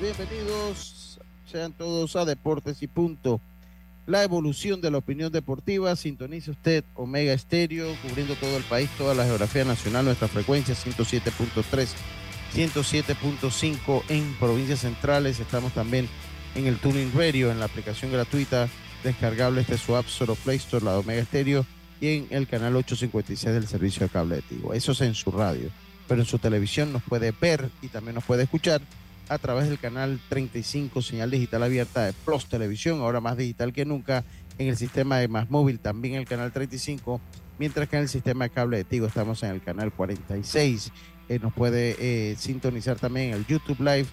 Bienvenidos, sean todos a Deportes y Punto. La evolución de la opinión deportiva, sintonice usted Omega Estéreo, cubriendo todo el país, toda la geografía nacional, nuestra frecuencia 107.3, 107.5 en provincias centrales. Estamos también en el Tuning Radio, en la aplicación gratuita descargable este su App Store Play Store, la Omega Estéreo, y en el canal 856 del servicio de cable de Tigo. Eso es en su radio pero en su televisión nos puede ver y también nos puede escuchar a través del canal 35 señal digital abierta de Plus Televisión, ahora más digital que nunca, en el sistema de Más Móvil también el canal 35, mientras que en el sistema de cable de Tigo estamos en el canal 46. Eh, nos puede eh, sintonizar también el YouTube Live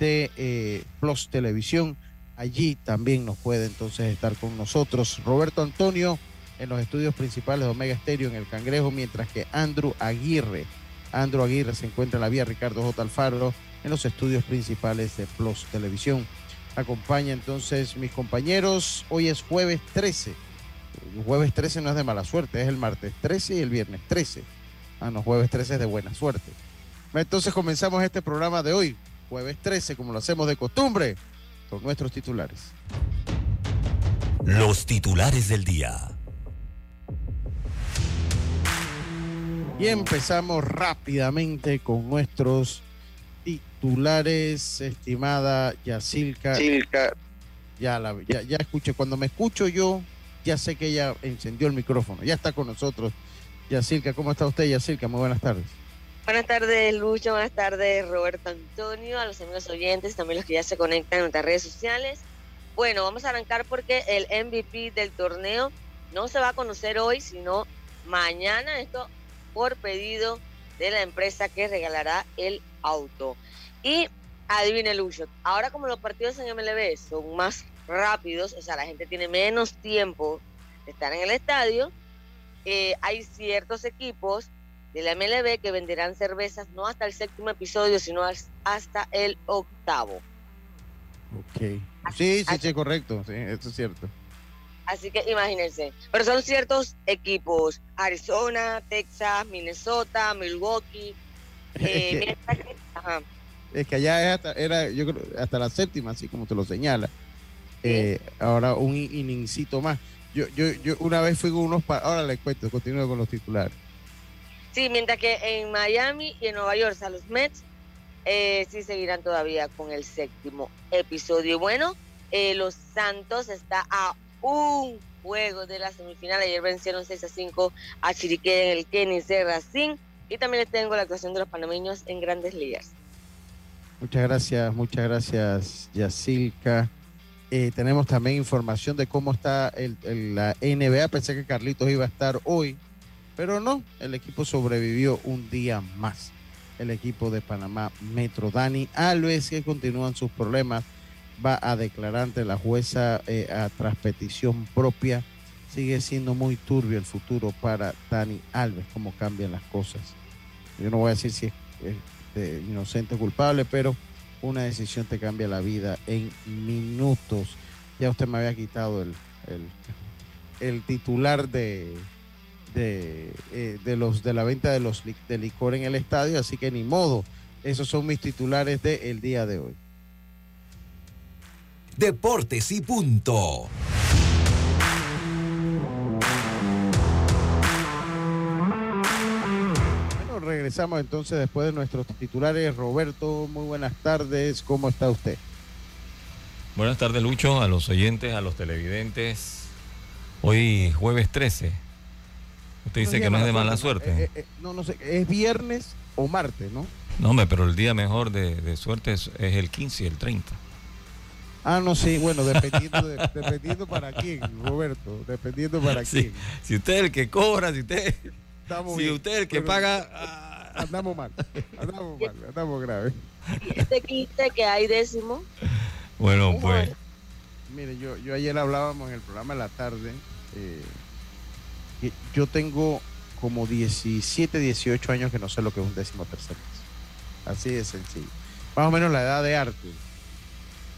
de eh, Plus Televisión. Allí también nos puede entonces estar con nosotros Roberto Antonio en los estudios principales de Omega Stereo en el Cangrejo, mientras que Andrew Aguirre Andro Aguirre se encuentra en la vía Ricardo J. Alfaro en los estudios principales de Plus Televisión. Acompaña entonces mis compañeros. Hoy es jueves 13. El jueves 13 no es de mala suerte, es el martes 13 y el viernes 13. Ah, no, jueves 13 es de buena suerte. Entonces comenzamos este programa de hoy, jueves 13, como lo hacemos de costumbre, con nuestros titulares. Los titulares del día. Y empezamos rápidamente con nuestros titulares, estimada Yacilca. Ya, la, ya, ya escuché, cuando me escucho yo, ya sé que ella encendió el micrófono, ya está con nosotros. Yacilca, ¿cómo está usted, Yacilca? Muy buenas tardes. Buenas tardes, Lucho. Buenas tardes, Roberto Antonio, a los amigos oyentes, también los que ya se conectan en nuestras redes sociales. Bueno, vamos a arrancar porque el MVP del torneo no se va a conocer hoy, sino mañana. Esto por pedido de la empresa que regalará el auto. Y adivine Lucho, ahora como los partidos en MLB son más rápidos, o sea, la gente tiene menos tiempo de estar en el estadio, eh, hay ciertos equipos de la MLB que venderán cervezas no hasta el séptimo episodio, sino hasta el octavo. Ok. Sí, sí, sí, correcto, sí, eso es cierto. Así que imagínense. Pero son ciertos equipos: Arizona, Texas, Minnesota, Milwaukee. Eh, es, que, allá hasta, era, yo creo, hasta la séptima, así como te lo señala. Eh, ahora un inningsito más. Yo, yo, yo una vez fui con unos. Ahora les cuento, continúo con los titulares. Sí, mientras que en Miami y en Nueva York, a los Mets eh, sí seguirán todavía con el séptimo episodio. Bueno, eh, los Santos está a un juego de la semifinal. Ayer vencieron 6 a 5 a Chiriqué en el Kenny Serracín. Y también les tengo la actuación de los panameños en grandes ligas. Muchas gracias, muchas gracias, Yacilca. Eh, tenemos también información de cómo está el, la NBA. Pensé que Carlitos iba a estar hoy, pero no, el equipo sobrevivió un día más. El equipo de Panamá Metro. Dani Alves, que continúan sus problemas va a declarar ante la jueza eh, a tras petición propia. Sigue siendo muy turbio el futuro para Dani Alves, cómo cambian las cosas. Yo no voy a decir si es inocente culpable, pero una decisión te cambia la vida en minutos. Ya usted me había quitado el, el, titular de, de, eh, de, los, de la venta de, los, de licor en el estadio, así que ni modo. Esos son mis titulares del día de hoy. Deportes y punto. Regresamos entonces después de nuestros titulares. Roberto, muy buenas tardes. ¿Cómo está usted? Buenas tardes, Lucho, a los oyentes, a los televidentes. Hoy jueves 13. Usted dice que no es de mala suerte. Eh, eh, no, no sé, es viernes o martes, ¿no? No, pero el día mejor de, suerte es, el 15 y el 30. Ah, no, sí, bueno, dependiendo, dependiendo para quién, Roberto, dependiendo para quién. Si usted es el que cobra, si usted, si usted es el que paga... Ah. Andamos mal, andamos mal, andamos grave. Este 15 que hay décimo. Bueno, pues... Mire, yo, yo ayer hablábamos en el programa de la tarde, eh, yo tengo como 17, 18 años que no sé lo que es un décimo tercer mes. Así de sencillo. Más o menos la edad de arte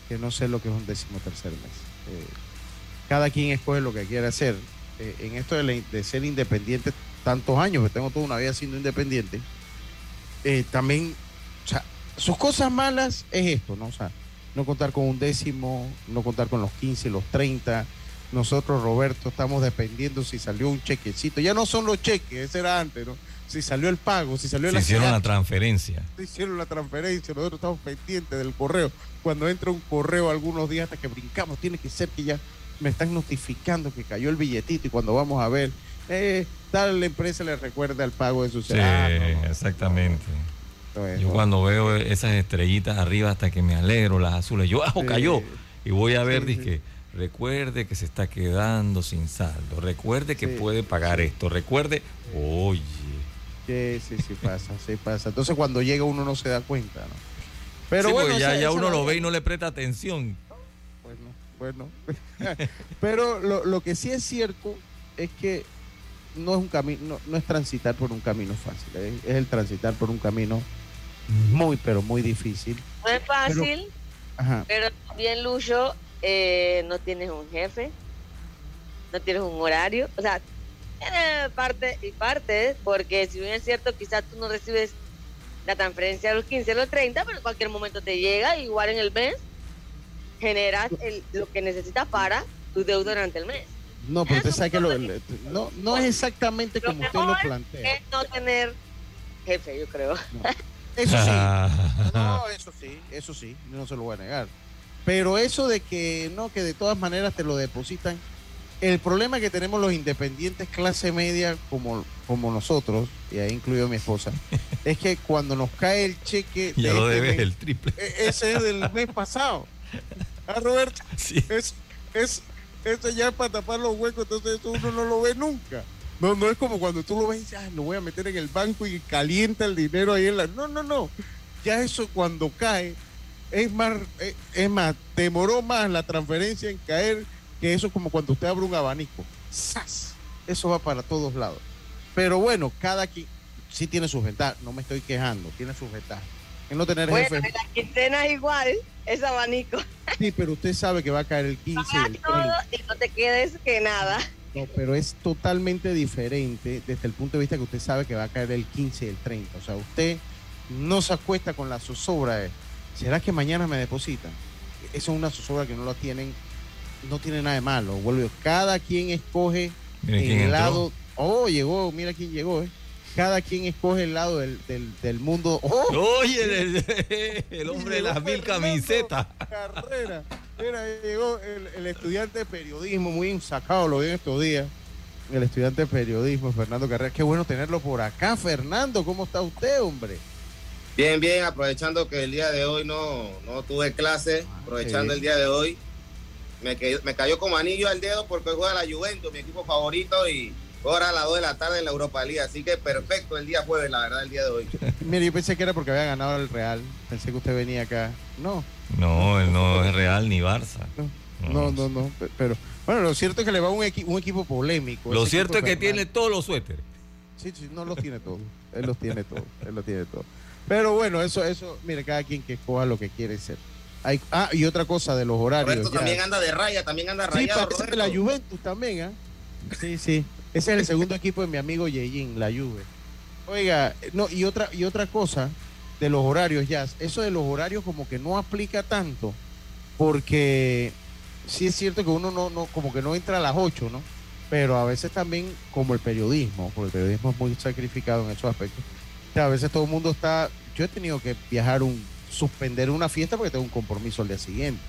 que no sé lo que es un décimo tercer mes. Eh, cada quien escoge lo que quiere hacer. Eh, en esto de, ser independiente tantos años, que tengo toda una vida siendo independiente, eh, también, o sea, sus cosas malas es esto, ¿no? O sea, no contar con un décimo, no contar con los 15, los 30. Nosotros, Roberto, estamos dependiendo si salió un chequecito. Ya no son los cheques, ese era antes, ¿no? Si salió el pago, si salió la... hicieron la transferencia. Se hicieron la transferencia, nosotros estamos pendientes del correo cuando entra un correo algunos días hasta que brincamos, tiene que ser que ya me están notificando que cayó el billetito y cuando vamos a ver, eh, tal empresa le recuerda el pago de su Sí, exactamente. yo cuando veo esas estrellitas arriba hasta que me alegro, las azules, yo, ajo, cayó. Y voy a ver, dije, recuerde que se está quedando sin saldo, recuerde que puede pagar esto, recuerde, oye. Sí, sí, sí pasa, sí pasa. Entonces cuando llega uno no se da cuenta, ¿no? Pero bueno, ya, ya uno lo ve y no le presta atención. Bueno, bueno. Pero lo, que sí es cierto es que no es un camino, no, es transitar por un camino fácil, ¿eh? es el transitar por un camino muy, pero muy difícil. No es fácil, pero, bien Lucho, eh, no tienes un jefe, no tienes un horario, o sea, tiene parte y parte, porque si bien es cierto, quizás tú no recibes la transferencia a los 15, a los 30, pero en cualquier momento te llega, igual en el mes, generas lo que necesitas para tu deuda durante el mes. No, pero usted sabe que lo, no, no es exactamente como usted lo plantea. Es no tener jefe, yo creo. Eso sí, no, eso sí, eso sí, no se lo voy a negar. Pero eso de que no, que de todas maneras te lo depositan, el problema que tenemos los independientes clase media como, como nosotros, y ahí incluido mi esposa, es que cuando nos cae el cheque... Ya lo este debes el triple. E, ese es del mes pasado. ¿Ah, Roberto? Sí. Es, es, eso ya es para tapar los huecos, entonces eso uno no lo ve nunca. No, no es como cuando tú lo ves y dices, ah, lo voy a meter en el banco y calienta el dinero ahí en la... No, no, no. Ya eso cuando cae, es más, es, es más, demoró más la transferencia en caer que eso es como cuando usted abre un abanico. ¡Sas! Eso va para todos lados. Pero bueno, cada quien sí tiene sus ventajas. No me estoy quejando, tiene sus ventajas. En no tener bueno, jefe. La quincena es igual, es abanico. Sí, pero usted sabe que va a caer el 15 y el 30. y no te quedes que nada. No, pero es totalmente diferente desde el punto de vista que usted sabe que va a caer el 15 y el 30. O sea, usted no se acuesta con la zozobra. ¿Será que mañana me depositan? Esa es una zozobra que no la tienen no tiene nada de malo. Vuelve, cada quien escoge el lado. Oh, llegó, mira quién llegó, eh. Cada quien escoge el lado del, del, mundo. Oh, Oye, el, hombre de las mil camisetas. Carrera. Mira, llegó el, estudiante de periodismo, muy ensacado, lo vi en estos días. El estudiante de periodismo, Fernando Carrera. Qué bueno tenerlo por acá, Fernando. ¿Cómo está usted, hombre? Bien, bien, aprovechando que el día de hoy no, no tuve clase, ah, aprovechando el día de hoy me, me cayó como anillo al dedo porque juega la Juventus, mi equipo favorito, y ahora a las 2 de la tarde en la Europa League. Así que perfecto el día jueves, la verdad, el día de hoy. Mire, yo pensé que era porque había ganado el Real. Pensé que usted venía acá. No. No, él no es Real ni Barça. No, no, no. Pero bueno, lo cierto es que le va un, un equipo polémico. Lo cierto es que tiene todos los suéteres. Sí, sí, no los tiene todos. Él los tiene todos. Él los tiene todos. Pero bueno, eso, eso, mire, cada quien que escoja lo que quiere ser. Hay, ah, y otra cosa de los horarios. Roberto también anda de raya, también anda rayado. Sí, parece de la Juventus también, ¿ah? Sí, sí. Ese es el segundo equipo de mi amigo Yeyin, la Juve. Oiga, no, y otra, y otra cosa de los horarios, ya, eso de los horarios como que no aplica tanto, porque sí es cierto que uno no, no, como que no entra a las 8, ¿no? Pero a veces también, como el periodismo, porque el periodismo es muy sacrificado en esos aspectos, a veces todo el mundo está, yo he tenido que viajar un, suspender una fiesta porque tengo un compromiso al día siguiente.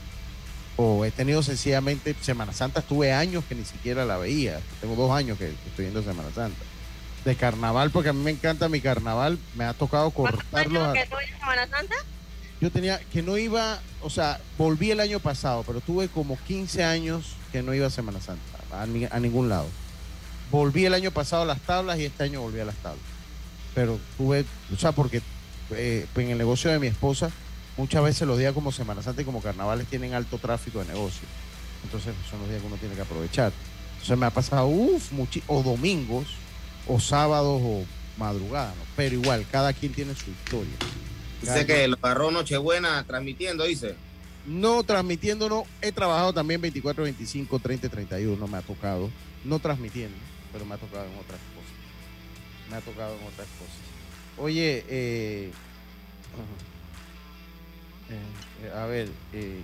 O he tenido sencillamente, Semana Santa estuve años que ni siquiera la veía. Tengo dos años que estoy viendo Semana Santa. De carnaval, porque a mí me encanta mi carnaval, me ha tocado cortarlo. que no Semana Santa? Yo tenía que no iba, o sea, volví el año pasado, pero tuve como 15 años que no iba a Semana Santa, a, a ningún lado. Volví el año pasado a las tablas y este año volví a las tablas. Pero tuve, o sea, porque eh, en el negocio de mi esposa, muchas veces los días como Semana Santa y como carnavales tienen alto tráfico de negocio. Entonces son los días que uno tiene que aprovechar. Entonces me ha pasado, uff, o domingos, o sábados, o madrugadas, pero igual, cada quien tiene su historia. Dice que lo agarró Nochebuena transmitiendo, dice. No, transmitiendo no. He trabajado también 24, 25, 30, 31, me ha tocado. No transmitiendo, pero me ha tocado en otras cosas. Me ha tocado en otras cosas. Oye, eh, eh, a ver, eh,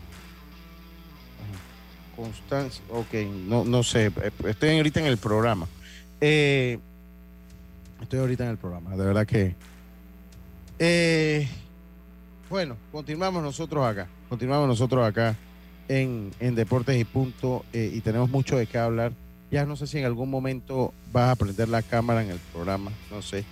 Constancia, ok, no, no sé, estoy ahorita en el programa. estoy ahorita en el programa, de verdad que... bueno, continuamos nosotros acá, continuamos nosotros acá en, en Deportes y Punto y tenemos mucho de qué hablar. Ya no sé si en algún momento vas a prender la cámara en el programa, no sé.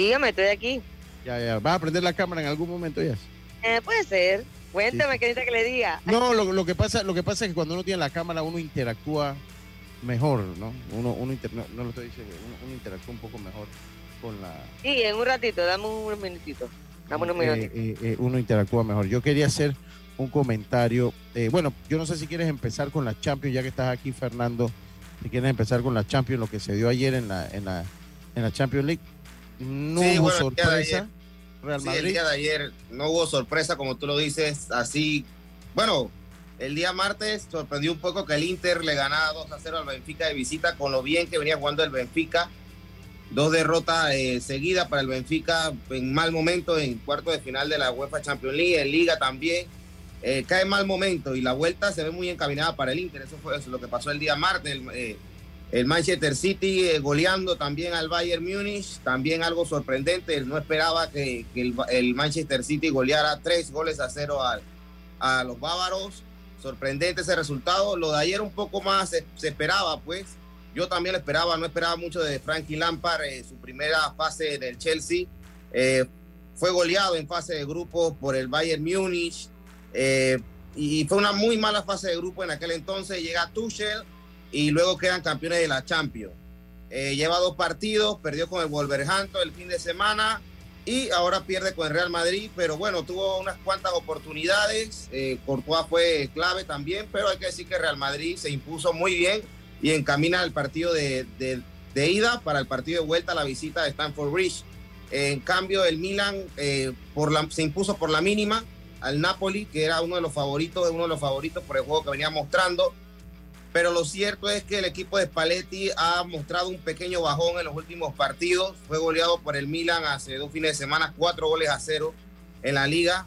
Dígame, estoy aquí. Ya, ya. ¿Vas a prender la cámara en algún momento ya? Eh, puede ser. Cuéntame, qué necesita que le diga. No, lo, que pasa, lo que pasa es que cuando uno tiene la cámara uno interactúa mejor, ¿no? Uno, uno no, lo estoy diciendo, uno, interactúa un poco mejor con la... Sí, en un ratito, dame un minutito. Dame unos eh, minutitos. Eh, uno interactúa mejor. Yo quería hacer un comentario. bueno, yo no sé si quieres empezar con la Champions, ya que estás aquí, Fernando. Si quieres empezar con la Champions, lo que se dio ayer en la, en la, en la Champions League. No hubo sorpresa. Real Madrid. el día de ayer no hubo sorpresa, como tú lo dices, así. Bueno, el día martes sorprendió un poco que el Inter le ganara 2 a 0 al Benfica de visita, con lo bien que venía jugando el Benfica. Dos derrotas eh, seguidas para el Benfica en mal momento en cuarto de final de la UEFA Champions League, en Liga también. Eh, cae mal momento y la vuelta se ve muy encaminada para el Inter. Eso fue eso, lo que pasó el día martes. El, eh, el Manchester City eh, goleando también al Bayern Múnich, también algo sorprendente. no esperaba que, el, Manchester City goleara tres goles a cero a, los bávaros. Sorprendente ese resultado. Lo de ayer un poco más se, esperaba, pues. Yo también lo esperaba, no esperaba mucho de Frankie Lampard en su primera fase del Chelsea. Eh, fue goleado en fase de grupo por el Bayern Múnich. Eh, y fue una muy mala fase de grupo en aquel entonces. Llega Tuchel y luego quedan campeones de la Champions. Eh, lleva dos partidos, perdió con el Wolverhampton el fin de semana y ahora pierde con el Real Madrid, pero bueno, tuvo unas cuantas oportunidades, eh, Courtois fue clave también, pero hay que decir que Real Madrid se impuso muy bien y encamina el partido de, ida para el partido de vuelta a la visita de Stanford Bridge. en cambio, el Milan eh, por la, se impuso por la mínima al Napoli, que era uno de los favoritos, uno de los favoritos por el juego que venía mostrando pero lo cierto es que el equipo de Spalletti ha mostrado un pequeño bajón en los últimos partidos. Fue goleado por el Milan hace dos fines de semana, cuatro goles a cero en la liga.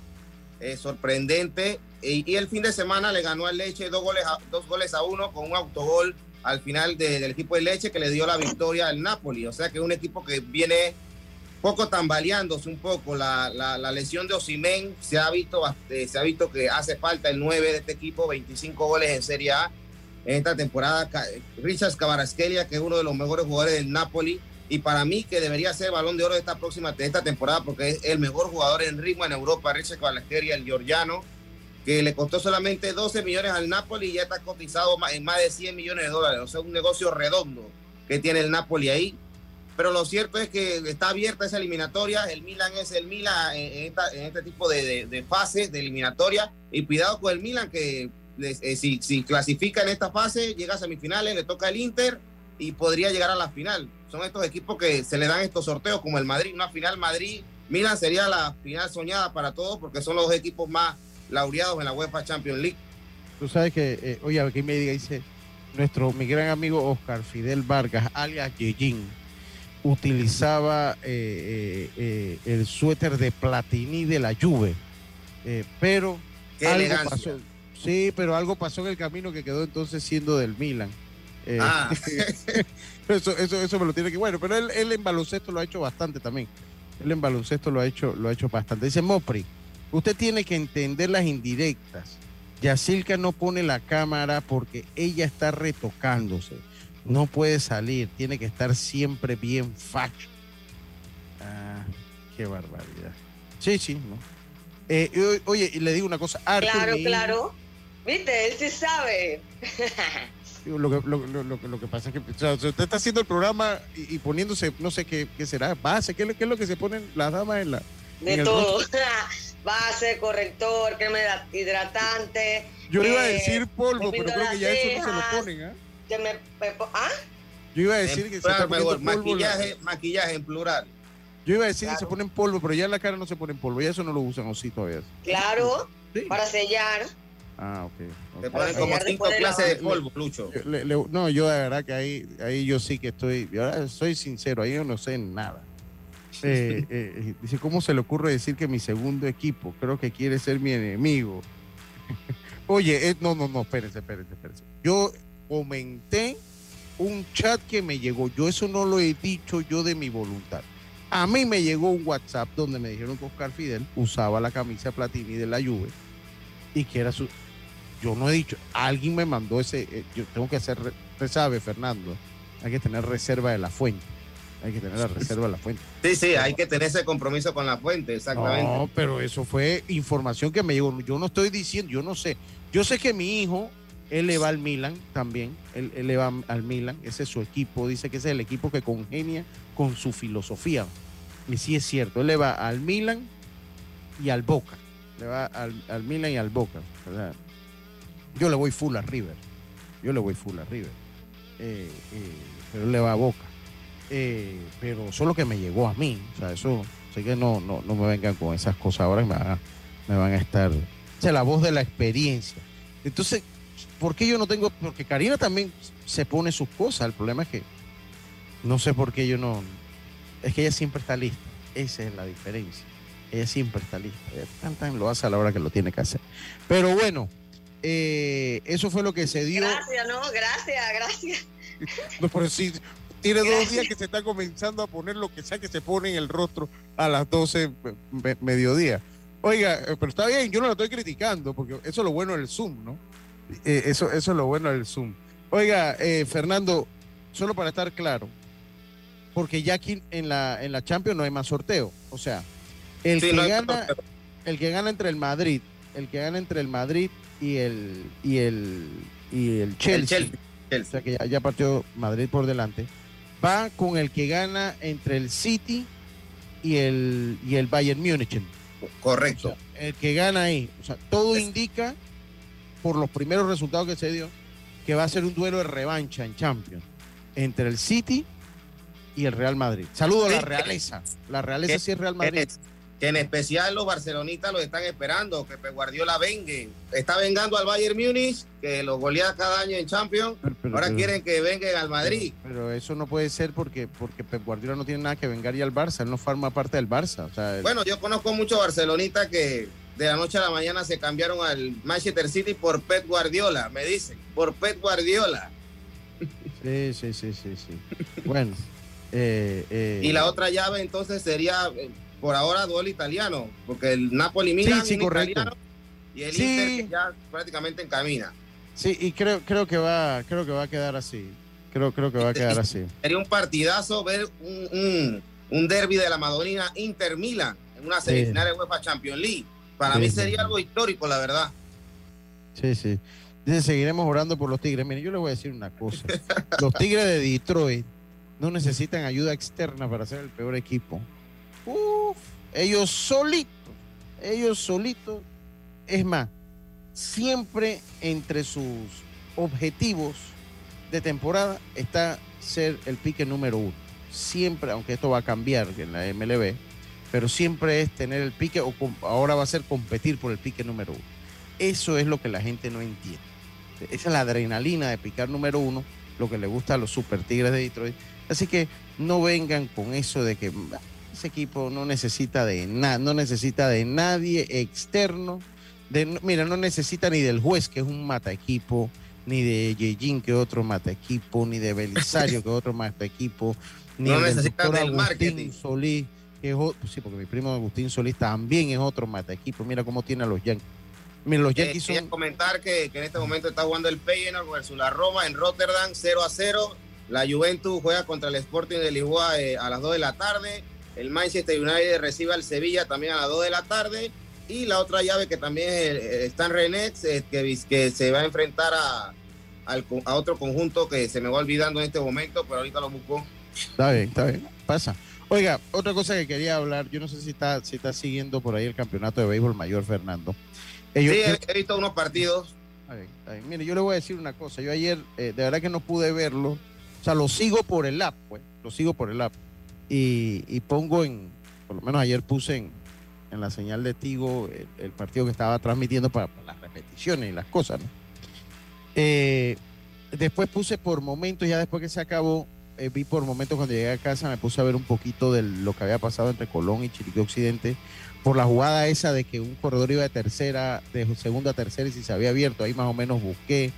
sorprendente. Y, el fin de semana le ganó al Leche dos goles a, dos goles a uno con un autogol al final del equipo de Leche que le dio la victoria al Napoli. O sea que es un equipo que viene poco tambaleándose un poco. La, la, lesión de Osimen se ha visto eh, se ha visto que hace falta el 9 de este equipo, 25 goles en Serie A en esta temporada. Richard Cabarasquelia, que es uno de los mejores jugadores del Napoli, y para mí que debería ser balón de oro de esta próxima de esta temporada porque es el mejor jugador en ritmo en Europa, Richard Cabarasquelia, el georgiano, que le costó solamente 12 millones al Napoli y ya está cotizado en más de 100 millones de dólares. O sea, un negocio redondo que tiene el Napoli ahí. Pero lo cierto es que está abierta esa eliminatoria. El Milan es el Milan en, este tipo de, de, de fases de eliminatoria. Y cuidado con el Milan que eh, si, si, clasifica en esta fase, llega a semifinales, le toca el Inter y podría llegar a la final. Son estos equipos que se le dan estos sorteos, como el Madrid, una final Madrid Milan sería la final soñada para todos porque son los equipos más laureados en la UEFA Champions League. Tú sabes que, eh, oye, aquí me diga, dice nuestro, mi gran amigo Oscar Fidel Vargas, alias Yejin, utilizaba eh, eh, el suéter de Platini de la Juve, pero algo pasó, sí, pero algo pasó en el camino que quedó entonces siendo del Milan. Ah. eso, eso, eso me lo tiene que, bueno, pero él, él en baloncesto lo ha hecho bastante también. Él en baloncesto lo ha hecho, lo ha hecho bastante. Dice Mopri, usted tiene que entender las indirectas. Yacilca no pone la cámara porque ella está retocándose. No puede salir, tiene que estar siempre bien facho. Ah, qué barbaridad. Sí, sí, ¿no? Eh, oye, le digo una cosa. claro, claro. Viste, él sí sabe. Lo que, lo, lo, que pasa es que usted está haciendo el programa y, poniéndose, no sé qué, qué será, base, ¿qué, ¿qué, es lo que se ponen las damas en la... De todo. base, corrector, crema hidratante. Yo iba a eh, decir polvo, pero creo que ya eso no se lo ponen, ¿eh? ¿Ah? Yo iba a decir que se está polvo maquillaje, maquillaje en plural. Yo iba a decir que se ponen polvo, pero ya en la cara no se ponen polvo, ya eso no lo usan o sí todavía. Claro, para sellar. Ah, ok. Te ponen como cinco clases de polvo, Lucho. no, yo de verdad que ahí, ahí yo sí que estoy, yo soy sincero, ahí yo no sé nada. Eh, eh, dice, ¿cómo se le ocurre decir que mi segundo equipo creo que quiere ser mi enemigo? Oye, eh, no, no, no, espérense, espérense, espérense. Yo comenté un chat que me llegó, yo eso no lo he dicho yo de mi voluntad. A mí me llegó un WhatsApp donde me dijeron que Oscar Fidel usaba la camisa Platini de la Juve y que era su, yo no he dicho, alguien me mandó ese, eh, yo tengo que hacer, usted sabe, Fernando, hay que tener reserva de la fuente. Hay que tener la reserva de la fuente. Sí, sí, hay que tener ese compromiso con la fuente, exactamente. No, pero eso fue información que me llegó. Yo no estoy diciendo, yo no sé. Yo sé que mi hijo, él le va al Milan también. Él, le va al Milan. Ese es su equipo. Dice que ese es el equipo que congenia con su filosofía. Y sí es cierto. Él le va al Milan y al Boca. Le va al, al Milan y al Boca. Yo le voy full a River. Yo le voy full a River. Eh, eh, pero le va a Boca. Eh, pero solo que me llegó a mí. O sea, eso, sé que no, no, no me vengan con esas cosas ahora a, me van a estar. O sea, la voz de la experiencia. Entonces, ¿por qué yo no tengo? Porque Karina también se pone sus cosas. El problema es que no sé por qué yo no. Es que ella siempre está lista. Esa es la diferencia. Ella siempre está lista. Ella lo hace a la hora que lo tiene que hacer. Pero bueno, eh, eso fue lo que se dio. Gracias, no, gracias, gracias. No, sí, tiene dos días que se está comenzando a poner lo que sea que se pone en el rostro a las 12 mediodía. Oiga, eh, pero está bien, yo no lo estoy criticando, porque eso es lo bueno del Zoom, ¿no? Eh, eso, eso es lo bueno del Zoom. Oiga, Fernando, solo para estar claro, porque ya aquí en la, en la Champions no hay más sorteo. O sea, el, que gana, el que gana entre el Madrid, el que gana entre el Madrid y el y el y el Chelsea, o sea que ya, partió Madrid por delante, va con el que gana entre el City y el y el Bayern Múnich. Correcto. el que gana ahí, o sea, todo indica por los primeros resultados que se dio que va a ser un duelo de revancha en Champions entre el City y el Real Madrid. Saludo a la realeza. La realeza sí es Real Madrid que en especial los barcelonistas lo están esperando, que Guardiola vengue. Está vengando al Bayern Múnich, que lo golea cada año en Champions. Ahora quieren que vengan al Madrid. Pero, eso no puede ser porque, porque Pep Guardiola no tiene nada que vengar ya al Barça, él no forma parte del Barça. Bueno, yo conozco muchos barcelonistas que de la noche a la mañana se cambiaron al Manchester City por Pep Guardiola, me dicen, por Pep Guardiola. Sí, sí, sí, sí, sí. Bueno. Eh, eh, y la otra llave entonces sería eh, por ahora duelo italiano, porque el Napoli Milan sí, italiano y el Inter ya prácticamente encamina. Sí, y creo, creo que va, creo que va a quedar así. Creo, creo que va a quedar así. Sería un partidazo ver un, un, derby de la Madonina Inter Milan en una semifinal de UEFA Champions League. Para mí sería algo histórico, la verdad. Sí, sí. Dice, seguiremos orando por los Tigres. Mire, yo le voy a decir una cosa. Los Tigres de Detroit no necesitan ayuda externa para ser el peor equipo. Uf, ellos solitos, ellos solitos. Es más, siempre entre sus objetivos de temporada está ser el pique número uno. Siempre, aunque esto va a cambiar en la MLB, pero siempre es tener el pique, o ahora va a ser competir por el pique número uno. Eso es lo que la gente no entiende. Esa es la adrenalina de picar número uno, lo que le gusta a los Super Tigres de Detroit. Así que no vengan con eso de que ese equipo no necesita de nada, no necesita de nadie externo. De, mira, no necesita ni del juez, que es un mata equipo, ni de Yejin, que es otro mata equipo, ni de Belisario, que es otro mata equipo, ni no necesita del marketing. Solís, que es otro, sí, porque mi primo Agustín Solís también es otro mata equipo. Mira cómo tiene a los Yankees. Mira, los Yankees son... comentar que, que, en este momento está jugando el Feyenoord versus la Roma en Rotterdam 0 a 0. La Juventus juega contra el Sporting de Lisboa eh, a las 2 de la tarde. El Manchester United recibe al Sevilla también a las 2 de la tarde. Y la otra llave que también está en Renex, eh, que, que se va a enfrentar a, a otro conjunto que se me va olvidando en este momento, pero ahorita lo busco. Está bien, está bien, pasa. Oiga, otra cosa que quería hablar, yo no sé si está, si está siguiendo por ahí el campeonato de béisbol mayor, Fernando. sí, he, visto unos partidos. Está bien, está bien. Mire, yo le voy a decir una cosa, yo ayer eh, de verdad que no pude verlo, o sea, lo sigo por el app, pues, lo sigo por el app y, pongo en, por lo menos ayer puse en, en la señal de Tigo el, partido que estaba transmitiendo para, las repeticiones y las cosas, ¿no? Eh, después puse por momentos, ya después que se acabó, eh, vi por momentos cuando llegué a casa, me puse a ver un poquito de lo que había pasado entre Colón y Chiriquí Occidente, por la jugada esa de que un corredor iba de tercera, de segunda a tercera y si se había abierto, ahí más o menos busqué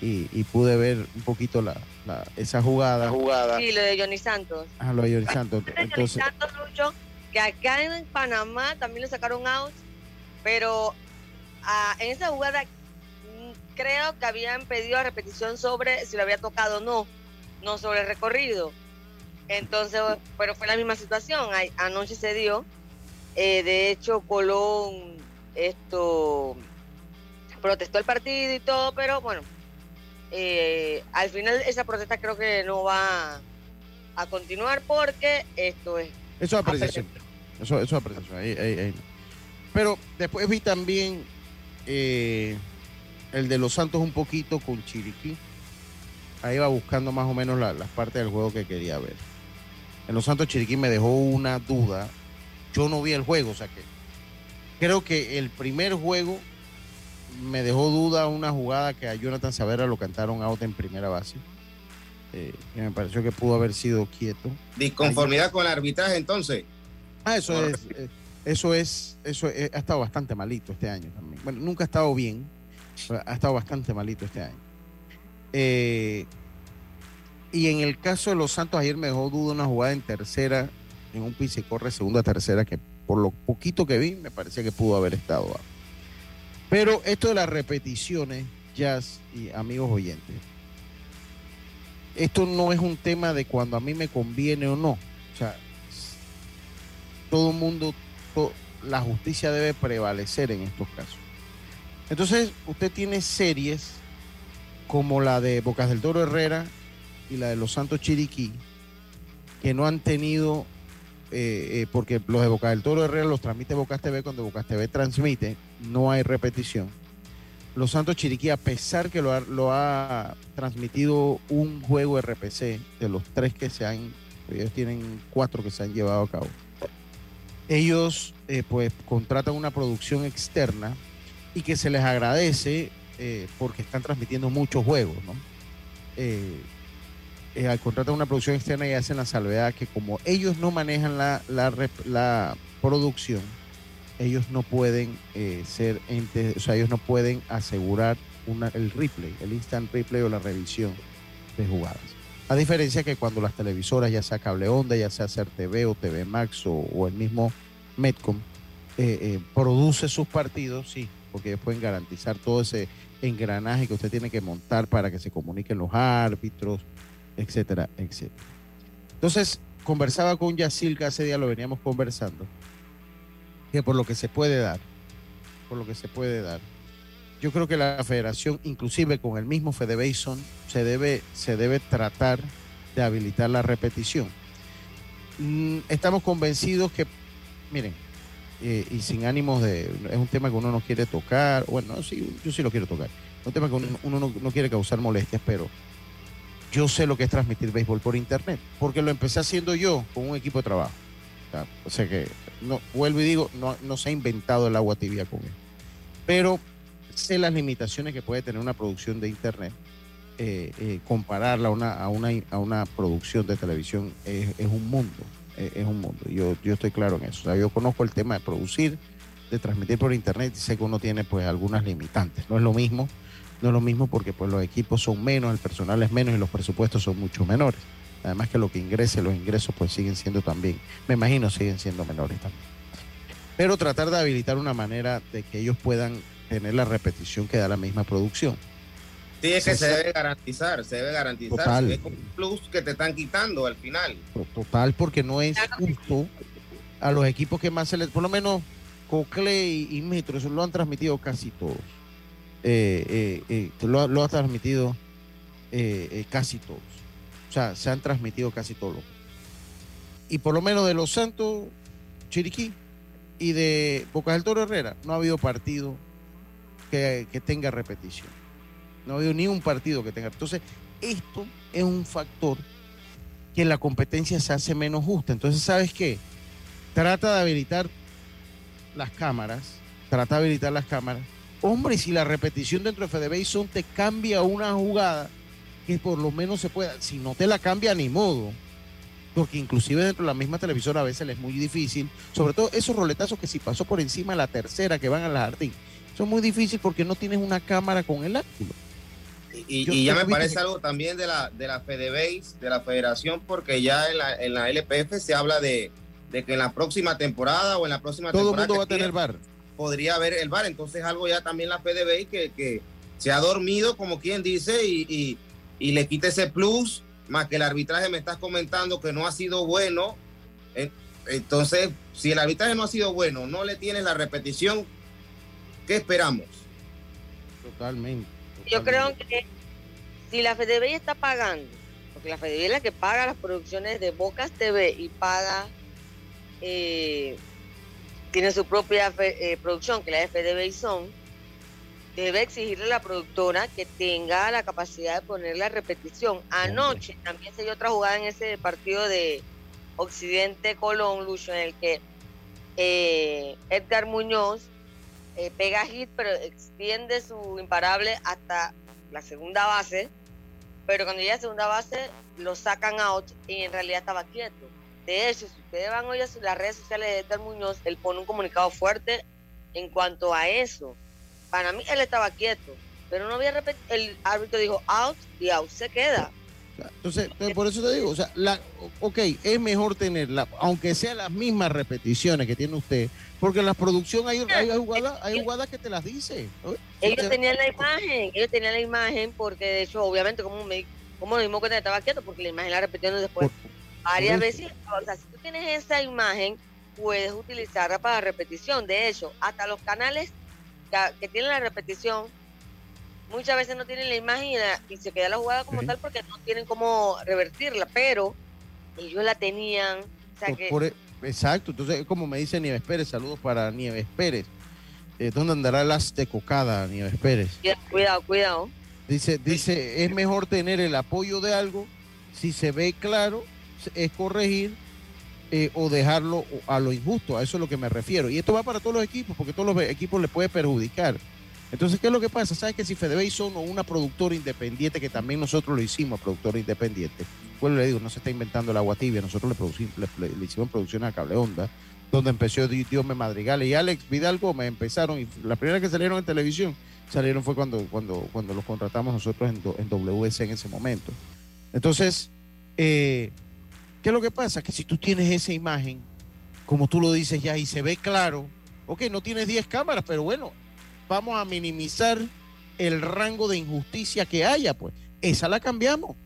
y, pude ver un poquito la, esa jugada. jugada. Sí, lo de Johnny Santos. Ah, lo de Johnny Santos. Entonces, Santos, que acá en Panamá también le sacaron out, pero ah, en esa jugada mm, creo que habían pedido a repetición sobre si lo había tocado o no, no sobre el recorrido. Entonces, pero fue la misma situación. Anoche se dio. Eh, de hecho, Colón esto protestó el partido y todo, pero bueno, eh, al final esa protesta creo que no va a continuar porque esto es... Eso es apreciación. Eso, eso es apreciación. Pero después vi también eh, el de los Santos un poquito con Chiriquí. Ahí va buscando más o menos las partes del juego que quería ver. En los Santos Chiriquí me dejó una duda. Yo no vi el juego, o sea que creo que el primer juego me dejó duda una jugada que a Jonathan Savera lo cantaron out en primera base. Eh, me pareció que pudo haber sido quieto. ¿Disconformidad con el arbitraje entonces? Ah, eso es, eh, eso es, eso ha estado bastante malito este año también. Bueno, nunca ha estado bien, ha estado bastante malito este año. Eh, y en el caso de los Santos, ayer me dejó duda una jugada en tercera, en un pise corre segunda tercera, que por lo poquito que vi, me parecía que pudo haber estado out. Pero esto de las repeticiones, Jazz y amigos oyentes, esto no es un tema de cuando a mí me conviene o no. O sea, todo mundo, la justicia debe prevalecer en estos casos. Entonces, usted tiene series como la de Bocas del Toro Herrera y la de Los Santos Chiriquí, que no han tenido eh, eh, porque los de Boca del Toro Herrera los transmite Bocas TV, cuando Bocas TV transmite, no hay repetición. Los Santos Chiriquí, a pesar que lo ha, transmitido un juego RPC de los tres que se han, ellos tienen cuatro que se han llevado a cabo. Ellos eh, pues contratan una producción externa y que se les agradece porque están transmitiendo muchos juegos, ¿no? Eh, al contratar una producción externa y hacen la salvedad que como ellos no manejan la, la, producción, ellos no pueden eh, ser entes, o sea, ellos no pueden asegurar una, el replay, el instant replay o la revisión de jugadas. A diferencia que cuando las televisoras, ya sea cable onda, ya sea TV o TV Max o, el mismo Metcom, eh, eh, produce sus partidos, sí, porque ellos pueden garantizar todo ese engranaje que usted tiene que montar para que se comuniquen los árbitros, etcétera, etcétera. Entonces, conversaba con Yacil, que hace día lo veníamos conversando, que por lo que se puede dar, por lo que se puede dar, yo creo que la federación, inclusive con el mismo Fede Bason, se debe, se debe tratar de habilitar la repetición. Mm, estamos convencidos que, miren, eh, y sin ánimos de, es un tema que uno no quiere tocar, bueno, sí, yo sí lo quiero tocar, es un tema que uno, no quiere causar molestias, pero yo sé lo que es transmitir béisbol por internet, porque lo empecé haciendo yo con un equipo de trabajo. O sea que, no, vuelvo y digo, no, no se ha inventado el agua tibia con él. Pero sé las limitaciones que puede tener una producción de Internet. Eh, eh, compararla a una, a, una, a una producción de televisión es, un mundo. Es, es, un mundo. Yo, yo estoy claro en eso. O sea, yo conozco el tema de producir, de transmitir por Internet y sé que uno tiene pues algunas limitantes. No es lo mismo. No es lo mismo porque pues los equipos son menos, el personal es menos y los presupuestos son mucho menores. Además que lo que ingrese, los ingresos pues siguen siendo también, me imagino, siguen siendo menores también. Pero tratar de habilitar una manera de que ellos puedan tener la repetición que da la misma producción. Sí, es que se, se debe garantizar, se debe garantizar. Total. Es un plus que te están quitando al final. Total, porque no es justo a los equipos que más se les, por lo menos Cocle y, y Metro, eso lo han transmitido casi todos. Eh, eh, eh, lo, ha transmitido casi todos. O sea, se han transmitido casi todos. Y por lo menos de Los Santos, Chiriquí y de Bocas del Toro Herrera, no ha habido partido que, que, tenga repetición. No ha habido ni un partido que tenga. Entonces, esto es un factor que la competencia se hace menos justa. Entonces, ¿sabes qué? Trata de habilitar las cámaras, trata de habilitar las cámaras. Hombre, si la repetición dentro de FDB son te cambia una jugada, que por lo menos se pueda, si no te la cambia ni modo, porque inclusive dentro de la misma televisora a veces es muy difícil, sobre todo esos roletazos que si pasó por encima de la tercera que van al jardín, son muy difíciles porque no tienes una cámara con el ángulo. Y, y ya me parece que... algo también de la, de la FedeBase, de la federación, porque ya en la, en la LPF se habla de, de, que en la próxima temporada o en la próxima Todo temporada... el mundo va a tener bar. Podría haber el bar, entonces algo ya también la FedeBase que, que se ha dormido, como quien dice, y, y, y le quita ese plus, más que el arbitraje me estás comentando que no ha sido bueno. Entonces, si el arbitraje no ha sido bueno, no le tienes la repetición, ¿qué esperamos? Totalmente. totalmente. Yo creo que si la FedeBay está pagando, porque la FedeBay es la que paga las producciones de Bocas TV y paga, eh, tiene su propia fe, eh, producción, que la de FedeBay son, debe exigirle a la productora que tenga la capacidad de poner la repetición. Anoche también se dio otra jugada en ese partido de Occidente Colón, Lucho, en el que eh, Edgar Muñoz eh, pega hit, pero extiende su imparable hasta la segunda base, pero cuando llega a segunda base lo sacan out y en realidad estaba quieto. De hecho, si ustedes van hoy a las redes sociales de Edgar Muñoz, él pone un comunicado fuerte en cuanto a eso. Para mí él estaba quieto, pero no había repetido. El árbitro dijo out y out se queda. Entonces, por eso te digo, o sea, la, ok, es mejor tenerla, aunque sean las mismas repeticiones que tiene usted, porque en la producción hay, hay jugadas hay jugadas que te las dice. Ellos tenían la imagen, ellos tenían la imagen, porque de hecho, obviamente, como, me, como lo mismo que te estaba quieto, porque la imagen la repitieron después por, varias veces. O sea, si tú tienes esa imagen, puedes utilizarla para repetición. De hecho, hasta los canales que, tienen la repetición muchas veces no tienen la imagen y, la, y se queda la jugada como sí. tal porque no tienen cómo revertirla, pero ellos la tenían. O sea por, que... por, e, exacto, entonces como me dice Nieves Pérez, saludos para Nieves Pérez. Eh, ¿Dónde andará el as de cocada, Nieves Pérez? Cuidado, cuidado. Dice, dice, es mejor tener el apoyo de algo, si se ve claro, es corregir eh, o dejarlo a lo injusto, a eso es lo que me refiero. Y esto va para todos los equipos, porque todos los equipos les puede perjudicar. Entonces, ¿qué es lo que pasa? ¿Sabes que si FedeBay son una productora independiente, que también nosotros lo hicimos, productora independiente? Pues le digo, no se está inventando el agua tibia, nosotros le, producimos, hicimos producción a Cable Onda, donde empezó Dios me Madrigal y Alex Vidal Gómez empezaron, y la primera que salieron en televisión, salieron fue cuando, cuando, cuando los contratamos nosotros en, en WS en ese momento. Entonces, eh, ¿qué es lo que pasa? Que si tú tienes esa imagen, como tú lo dices ya, y se ve claro, ok, no tienes 10 cámaras, pero bueno, vamos a minimizar el rango de injusticia que haya, pues. Esa la cambiamos,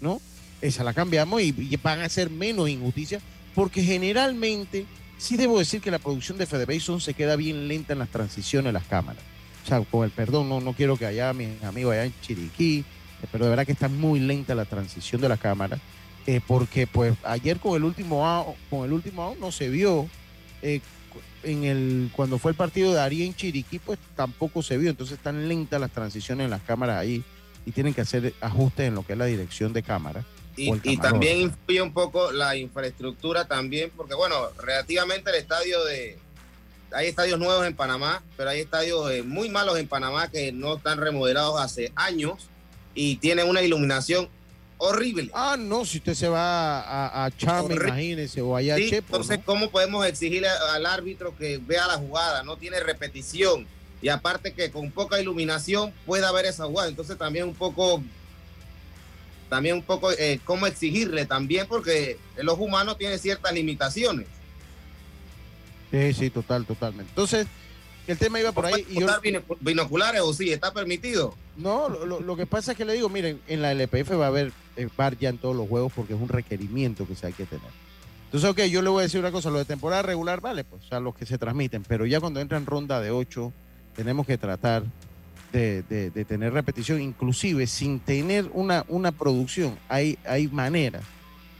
¿no? Esa la cambiamos y, van a ser menos injusticia, porque generalmente, sí debo decir que la producción de Fede Bason se queda bien lenta en las transiciones de las cámaras. O sea, con el perdón, no, no quiero que haya mis amigos allá en Chiriquí, pero de verdad que está muy lenta la transición de la cámara, eh, porque pues ayer con el último out, con el último out no se vio. Eh, en el cuando fue el partido de Ari en Chiriquí, pues tampoco se vio. Entonces están lentas las transiciones en las cámaras ahí y tienen que hacer ajustes en lo que es la dirección de cámara. y, también influye un poco la infraestructura también, porque bueno, relativamente el estadio de... Hay estadios nuevos en Panamá, pero hay estadios eh, muy malos en Panamá que no están remodelados hace años y tienen una iluminación horrible. Ah, no, si usted se va a, a imagínese, o allá a Chepo, Entonces, ¿cómo podemos exigirle al árbitro que vea la jugada? No tiene repetición. Y aparte que con poca iluminación pueda haber esa jugada. Entonces también un poco también un poco eh, cómo exigirle también, porque el ojo humano tiene ciertas limitaciones. Sí, sí, total, totalmente. Entonces, el tema iba por ahí. Y binoculares o sí? ¿Está permitido? No, lo, que pasa es que le digo, miren, en la LPF va a haber eh, bar ya en todos los juegos porque es un requerimiento que se hay que tener. Entonces, ok, yo le voy a decir una cosa, lo de temporada regular, vale, pues, sea, los que se transmiten, pero ya cuando entra en ronda de ocho, tenemos que tratar de, tener repetición, inclusive sin tener una, una producción. Hay, hay maneras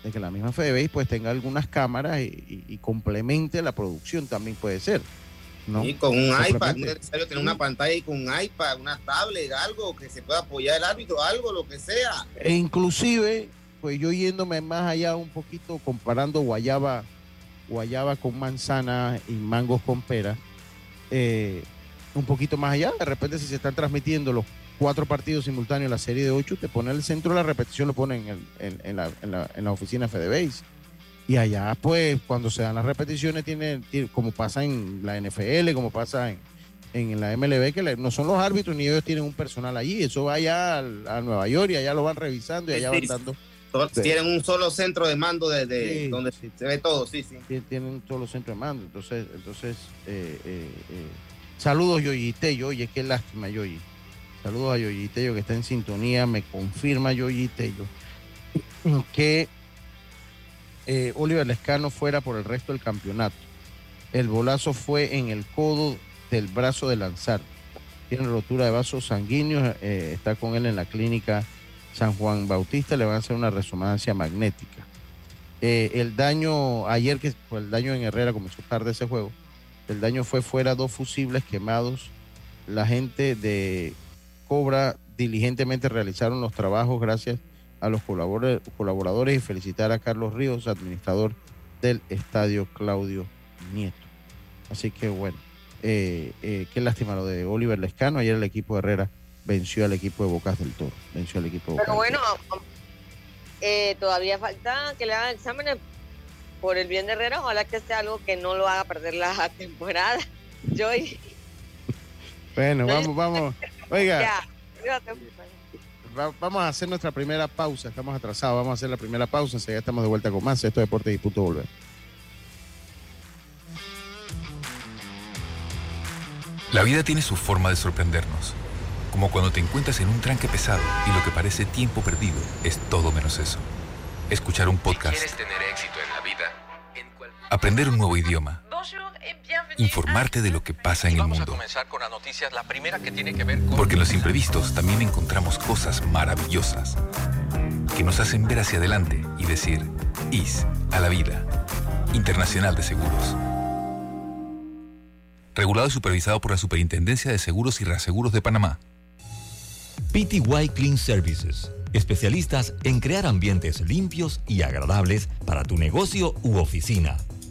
de que la misma FedeBase pues tenga algunas cámaras y, complemente la producción también puede ser. ¿No? Y con un iPad, no es necesario tener una pantalla y con un iPad, una tablet, algo que se pueda apoyar el árbitro, algo, lo que sea. E inclusive, pues yo yéndome más allá un poquito, comparando guayaba, guayaba con manzana y mangos con pera, eh, un poquito más allá. De repente, si se están transmitiendo los cuatro partidos simultáneos la serie de ocho, te pone el centro de la repetición, lo pone en, en, la, en la, oficina FedeBase. Y allá, pues, cuando se dan las repeticiones, tiene, como pasa en la NFL, como pasa en, en la MLB, que no son los árbitros ni ellos tienen un personal allí. Eso va allá a, Nueva York y allá lo van revisando y allá van dando. Tienen un solo centro de mando desde donde se ve todo, sí, sí. Tienen un solo centro de mando. Entonces, entonces eh, eh, eh Saludos, Yoyitello. Oye, qué lástima, Yoyi. Saludos a Yoyitello que está en sintonía. Me confirma Yoyitello que eh, Oliver Lescano fuera por el resto del campeonato. El bolazo fue en el codo del brazo de lanzar. Tiene rotura de vasos sanguíneos. Eh, está con él en la clínica San Juan Bautista. Le van a hacer una resonancia magnética. Eh, el daño ayer, que fue el daño en Herrera, comenzó tarde ese juego el daño fue fuera dos fusibles quemados. La gente de Cobra diligentemente realizaron los trabajos gracias a los colaboradores y felicitar a Carlos Ríos, administrador del estadio Claudio Nieto. Así que bueno, eh, eh, qué lástima lo de Oliver Lescano. Ayer el equipo de Herrera venció al equipo de Bocas del Toro. Venció al equipo de Pero bueno, eh, todavía falta que le hagan exámenes por el bien de Herrera, ojalá que sea algo que no lo haga perder la temporada. Bueno, vamos, vamos. Oiga. Vamos a hacer nuestra primera pausa. Estamos atrasados. Vamos a hacer la primera pausa. ya estamos de vuelta con más. Esto es Deporte y Punto Volver. La vida tiene su forma de sorprendernos. Como cuando te encuentras en un tranque pesado y lo que parece tiempo perdido es todo menos eso. Escuchar un podcast. quieres tener éxito en aprender un nuevo idioma, informarte de lo que pasa en el mundo. Porque en los imprevistos también encontramos cosas maravillosas que nos hacen ver hacia adelante y decir, IS a la vida. Internacional de Seguros. Regulado y supervisado por la Superintendencia de Seguros y Reaseguros de Panamá. PTY Clean Services. Especialistas en crear ambientes limpios y agradables para tu negocio u oficina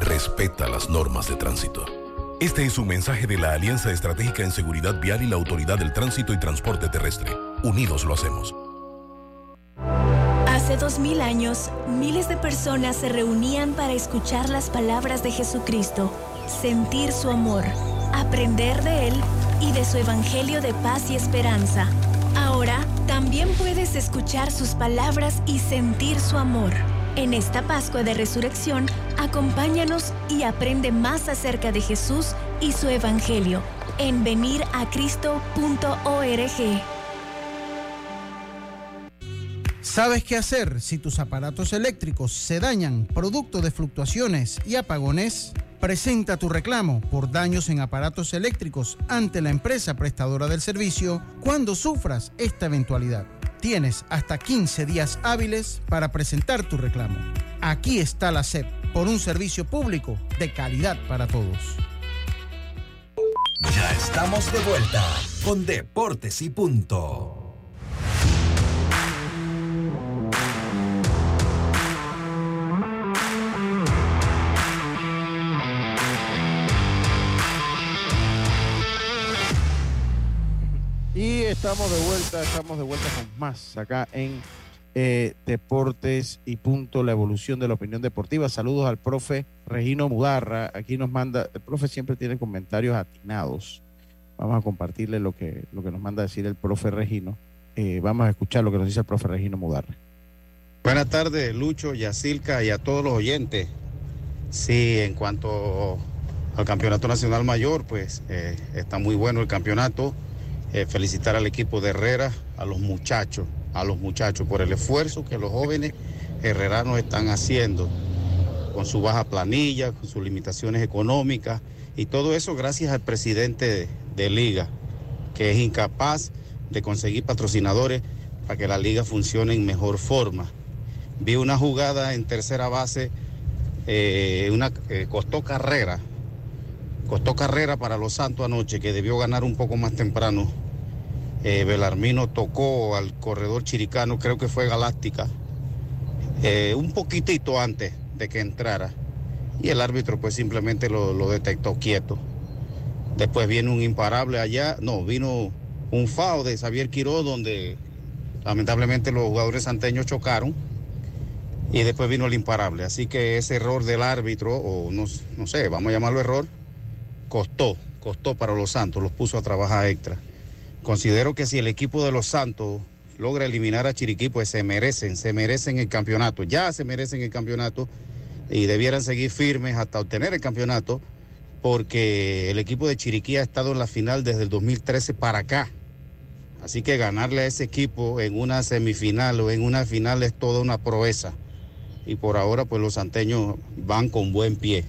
respeta las normas de tránsito. Este es un mensaje de la Alianza Estratégica en Seguridad Vial y la Autoridad del Tránsito y Transporte Terrestre. Unidos lo hacemos. Hace dos mil años, miles de personas se reunían para escuchar las palabras de Jesucristo, sentir su amor, aprender de Él y de su Evangelio de paz y esperanza. Ahora, también puedes escuchar sus palabras y sentir su amor. En esta Pascua de Resurrección, acompáñanos y aprende más acerca de Jesús y su Evangelio en veniracristo.org. ¿Sabes qué hacer si tus aparatos eléctricos se dañan producto de fluctuaciones y apagones? Presenta tu reclamo por daños en aparatos eléctricos ante la empresa prestadora del servicio cuando sufras esta eventualidad. Tienes hasta 15 días hábiles para presentar tu reclamo. Aquí está la SEP por un servicio público de calidad para todos. Ya estamos de vuelta con Deportes y Punto. Estamos de vuelta, estamos de vuelta con más acá en eh, Deportes y Punto, la evolución de la opinión deportiva. Saludos al profe Regino Mudarra. Aquí nos manda, el profe siempre tiene comentarios atinados. Vamos a compartirle lo que, lo que nos manda a decir el profe Regino. Eh, vamos a escuchar lo que nos dice el profe Regino Mudarra. Buenas tardes, Lucho, Yacilca y a todos los oyentes. Sí, en cuanto al Campeonato Nacional Mayor, pues eh, está muy bueno el campeonato. Eh, felicitar al equipo de Herrera, a los muchachos, a los muchachos por el esfuerzo que los jóvenes herreranos están haciendo con su baja planilla, con sus limitaciones económicas y todo eso gracias al presidente de, liga, que es incapaz de conseguir patrocinadores para que la liga funcione en mejor forma. Vi una jugada en tercera base, eh, una, eh, costó carrera, costó carrera para los Santos anoche, que debió ganar un poco más temprano. Eh, Belarmino tocó al corredor chiricano, creo que fue Galáctica, eh, un poquitito antes de que entrara. Y el árbitro pues simplemente lo, detectó quieto. Después viene un imparable allá, no, vino un FAO de Xavier Quiró donde lamentablemente los jugadores santeños chocaron y después vino el imparable. Así que ese error del árbitro, o no, no sé, vamos a llamarlo error, costó, costó para los Santos, los puso a trabajar extra. Considero que si el equipo de los Santos logra eliminar a Chiriquí, pues se merecen, se merecen el campeonato, ya se merecen el campeonato y debieran seguir firmes hasta obtener el campeonato, porque el equipo de Chiriquí ha estado en la final desde el 2013 para acá. Así que ganarle a ese equipo en una semifinal o en una final es toda una proeza. Y por ahora, pues los santeños van con buen pie.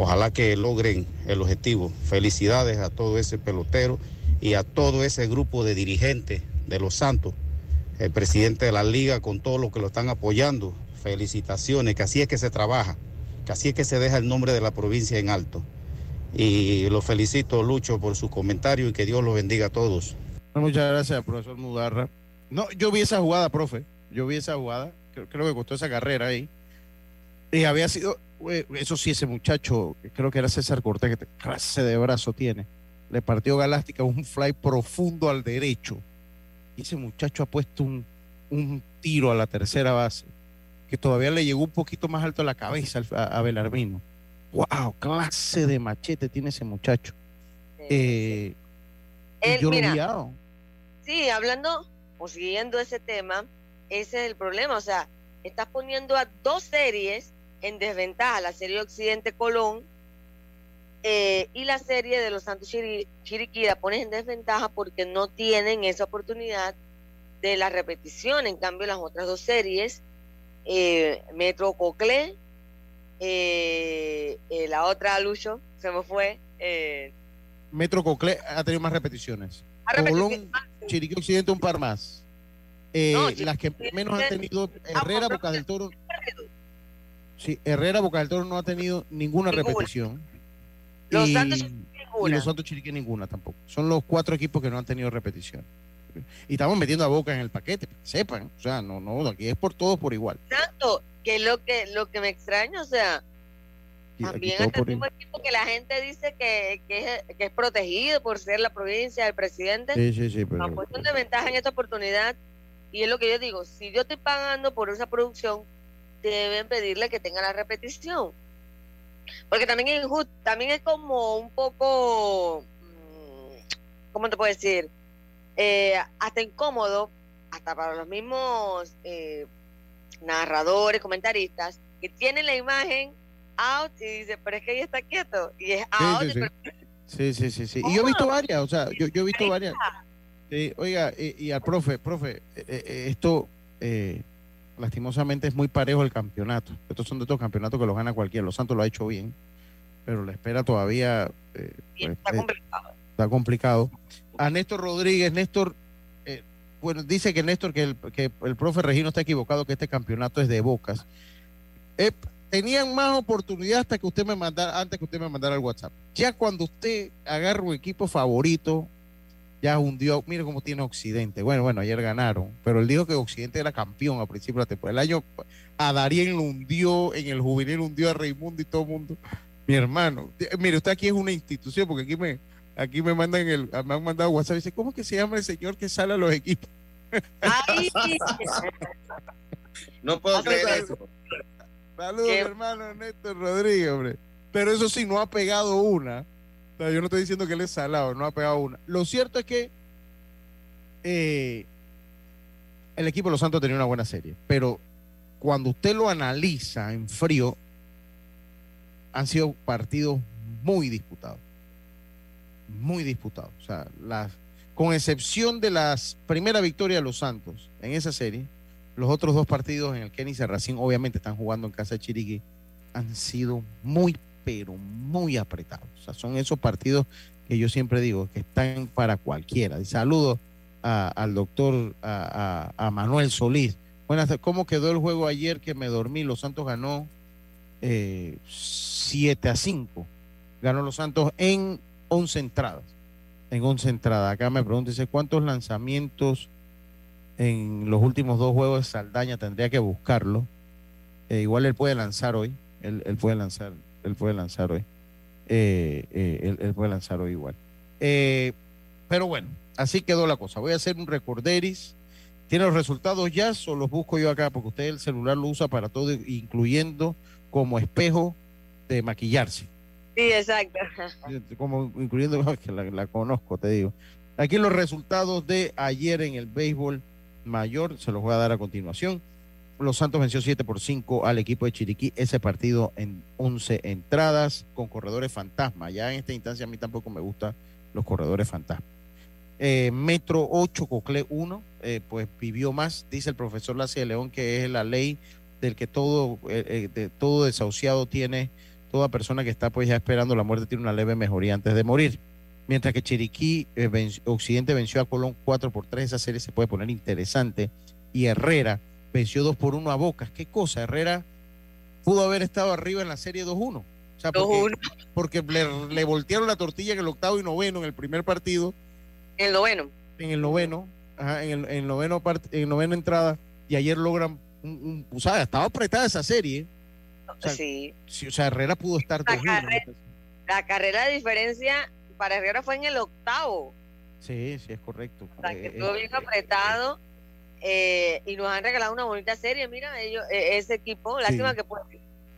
Ojalá que logren el objetivo. Felicidades a todo ese pelotero y a todo ese grupo de dirigentes de los Santos, el presidente de la liga con todos los que lo están apoyando. Felicitaciones, que así es que se trabaja, que así es que se deja el nombre de la provincia en alto. Y lo felicito, Lucho, por su comentario y que Dios los bendiga a todos. Muchas gracias, profesor Mudarra. No, yo vi esa jugada, profe. Yo vi esa jugada. Creo, creo que costó esa carrera ahí. Y había sido, eso sí, ese muchacho, creo que era César Cortés, que clase de brazo tiene. Le partió Galástica un fly profundo al derecho. Y ese muchacho ha puesto un, un tiro a la tercera base, que todavía le llegó un poquito más alto a la cabeza a, a Belarmino. ¡Wow! Clase de machete tiene ese muchacho. Eh, Él, yo mira, lo. Sí, hablando o siguiendo ese tema, ese es el problema. O sea, estás poniendo a dos series en desventaja, la serie Occidente Colón eh, y la serie de los Santos Chiri, Chiriquí la pones en desventaja porque no tienen esa oportunidad de la repetición. En cambio, las otras dos series, eh, Metro Coclé, eh, eh, la otra Lucho, se me fue. eh, Metro Coclé ha tenido más repeticiones. Colón, Chiriquí Occidente un par más. Eh, No, las que menos han tenido, Herrera, Boca del Toro. Sí, Herrera, Boca del Toro no ha tenido ninguna, Ninguna. repetición. Los y, Santos y ninguna. los Santos Chiriquí ninguna tampoco. Son los cuatro equipos que no han tenido repetición. Y estamos metiendo a Boca en el paquete, para que sepan. O sea, no, no, aquí es por todos por igual. Exacto, que lo que lo que me extraña, o sea, Y también este mismo igual. equipo que la gente dice que, que, es, que es protegido por ser la provincia del presidente, Sí, sí, sí, pero han puesto de ventaja en esta oportunidad. Y es lo que yo digo, si yo estoy pagando por esa producción, deben pedirle que tenga la repetición. Porque también es injusto, también es como un poco, mm, ¿cómo te puedo decir? eh, hasta incómodo, hasta para los mismos eh, narradores, comentaristas, que tienen la imagen out y dice, pero es que ahí está quieto. Y es out. Sí, sí, sí. sí, Y yo he visto varias, o sea, yo, yo he visto varias. oiga, y, al profe, profe, esto lastimosamente es muy parejo el campeonato. Estos son de estos campeonatos que los gana cualquiera. Los Santos lo ha hecho bien, pero la espera todavía pues, está complicado está complicado. A Néstor Rodríguez, Néstor, eh, bueno, dice que Néstor, que el, que el profe Regino está equivocado, que este campeonato es de bocas. Eh, tenían más oportunidad hasta que usted me mandara, antes que usted me mandara el WhatsApp. Ya cuando usted agarra un equipo favorito, ya hundió, mire cómo tiene Occidente. Bueno, bueno, ayer ganaron, pero él dijo que Occidente era campeón a principio de la temporada. El año a Darien lo hundió, en el juvenil hundió a Raimundo y todo el mundo. Mi hermano, mire, usted aquí es una institución, porque aquí me, Aquí me mandan el, me han mandado WhatsApp y dice, ¿cómo que se llama el señor que sale a los equipos? no puedo creer eso. Saludos, hermano Néstor Rodríguez, hombre. Pero eso sí, no ha pegado una. Yo no estoy diciendo que él es salado, no ha pegado una. Lo cierto es que eh, el equipo de los Santos tenía una buena serie, pero cuando usted lo analiza en frío, han sido partidos muy disputados muy disputado. O sea, las, con excepción de la primera victoria de los Santos en esa serie, los otros dos partidos en el Kenny Racing obviamente están jugando en casa de Chiriquí, han sido muy, pero muy apretados. O sea, son esos partidos que yo siempre digo que están para cualquiera. Y saludo al doctor, a, Manuel Solís. Buenas ¿cómo quedó el juego ayer que me dormí? Los Santos ganó 7 eh, a 5. Ganó los Santos en 11 entradas. En 11 entradas. Acá me pregunta, dice, ¿cuántos lanzamientos en los últimos dos juegos de Saldaña tendría que buscarlo? Eh, igual él puede lanzar hoy. Él, puede lanzar, él puede lanzar hoy. Eh, eh, él, puede lanzar hoy igual. pero bueno, así quedó la cosa. Voy a hacer un recorderis. ¿Tiene los resultados ya o los busco yo acá? Porque usted el celular lo usa para todo, incluyendo como espejo de maquillarse. Sí, exacto. Como incluyendo que la, conozco, te digo. Aquí los resultados de ayer en el béisbol mayor, se los voy a dar a continuación. Los Santos venció 7 por 5 al equipo de Chiriquí, ese partido en 11 entradas con corredores fantasma. Ya en esta instancia a mí tampoco me gustan los corredores fantasma. Eh, Metro 8, Cocle 1, eh, pues vivió más, dice el profesor Lacia de León, que es la ley del que todo, eh, de, todo desahuciado tiene toda persona que está pues ya esperando la muerte tiene una leve mejoría antes de morir. Mientras que Chiriquí eh, Occidente venció a Colón 4 por 3, esa serie se puede poner interesante. Y Herrera venció 2 por 1 a Bocas. ¿Qué cosa? Herrera pudo haber estado arriba en la serie 2-1. O sea, porque, le, voltearon la tortilla en el octavo y noveno en el primer partido. En el noveno. En el noveno, ajá, en el, noveno en novena entrada. Y ayer logran un, o sea, estaba apretada esa serie sí. O sea, Herrera pudo estar la, carrera, la carrera de diferencia para Herrera fue en el octavo. Sí, sí, es correcto. O sea, que eh, estuvo bien eh, apretado eh, y nos han regalado una bonita serie. Mira, ellos, ese equipo, lástima que pues,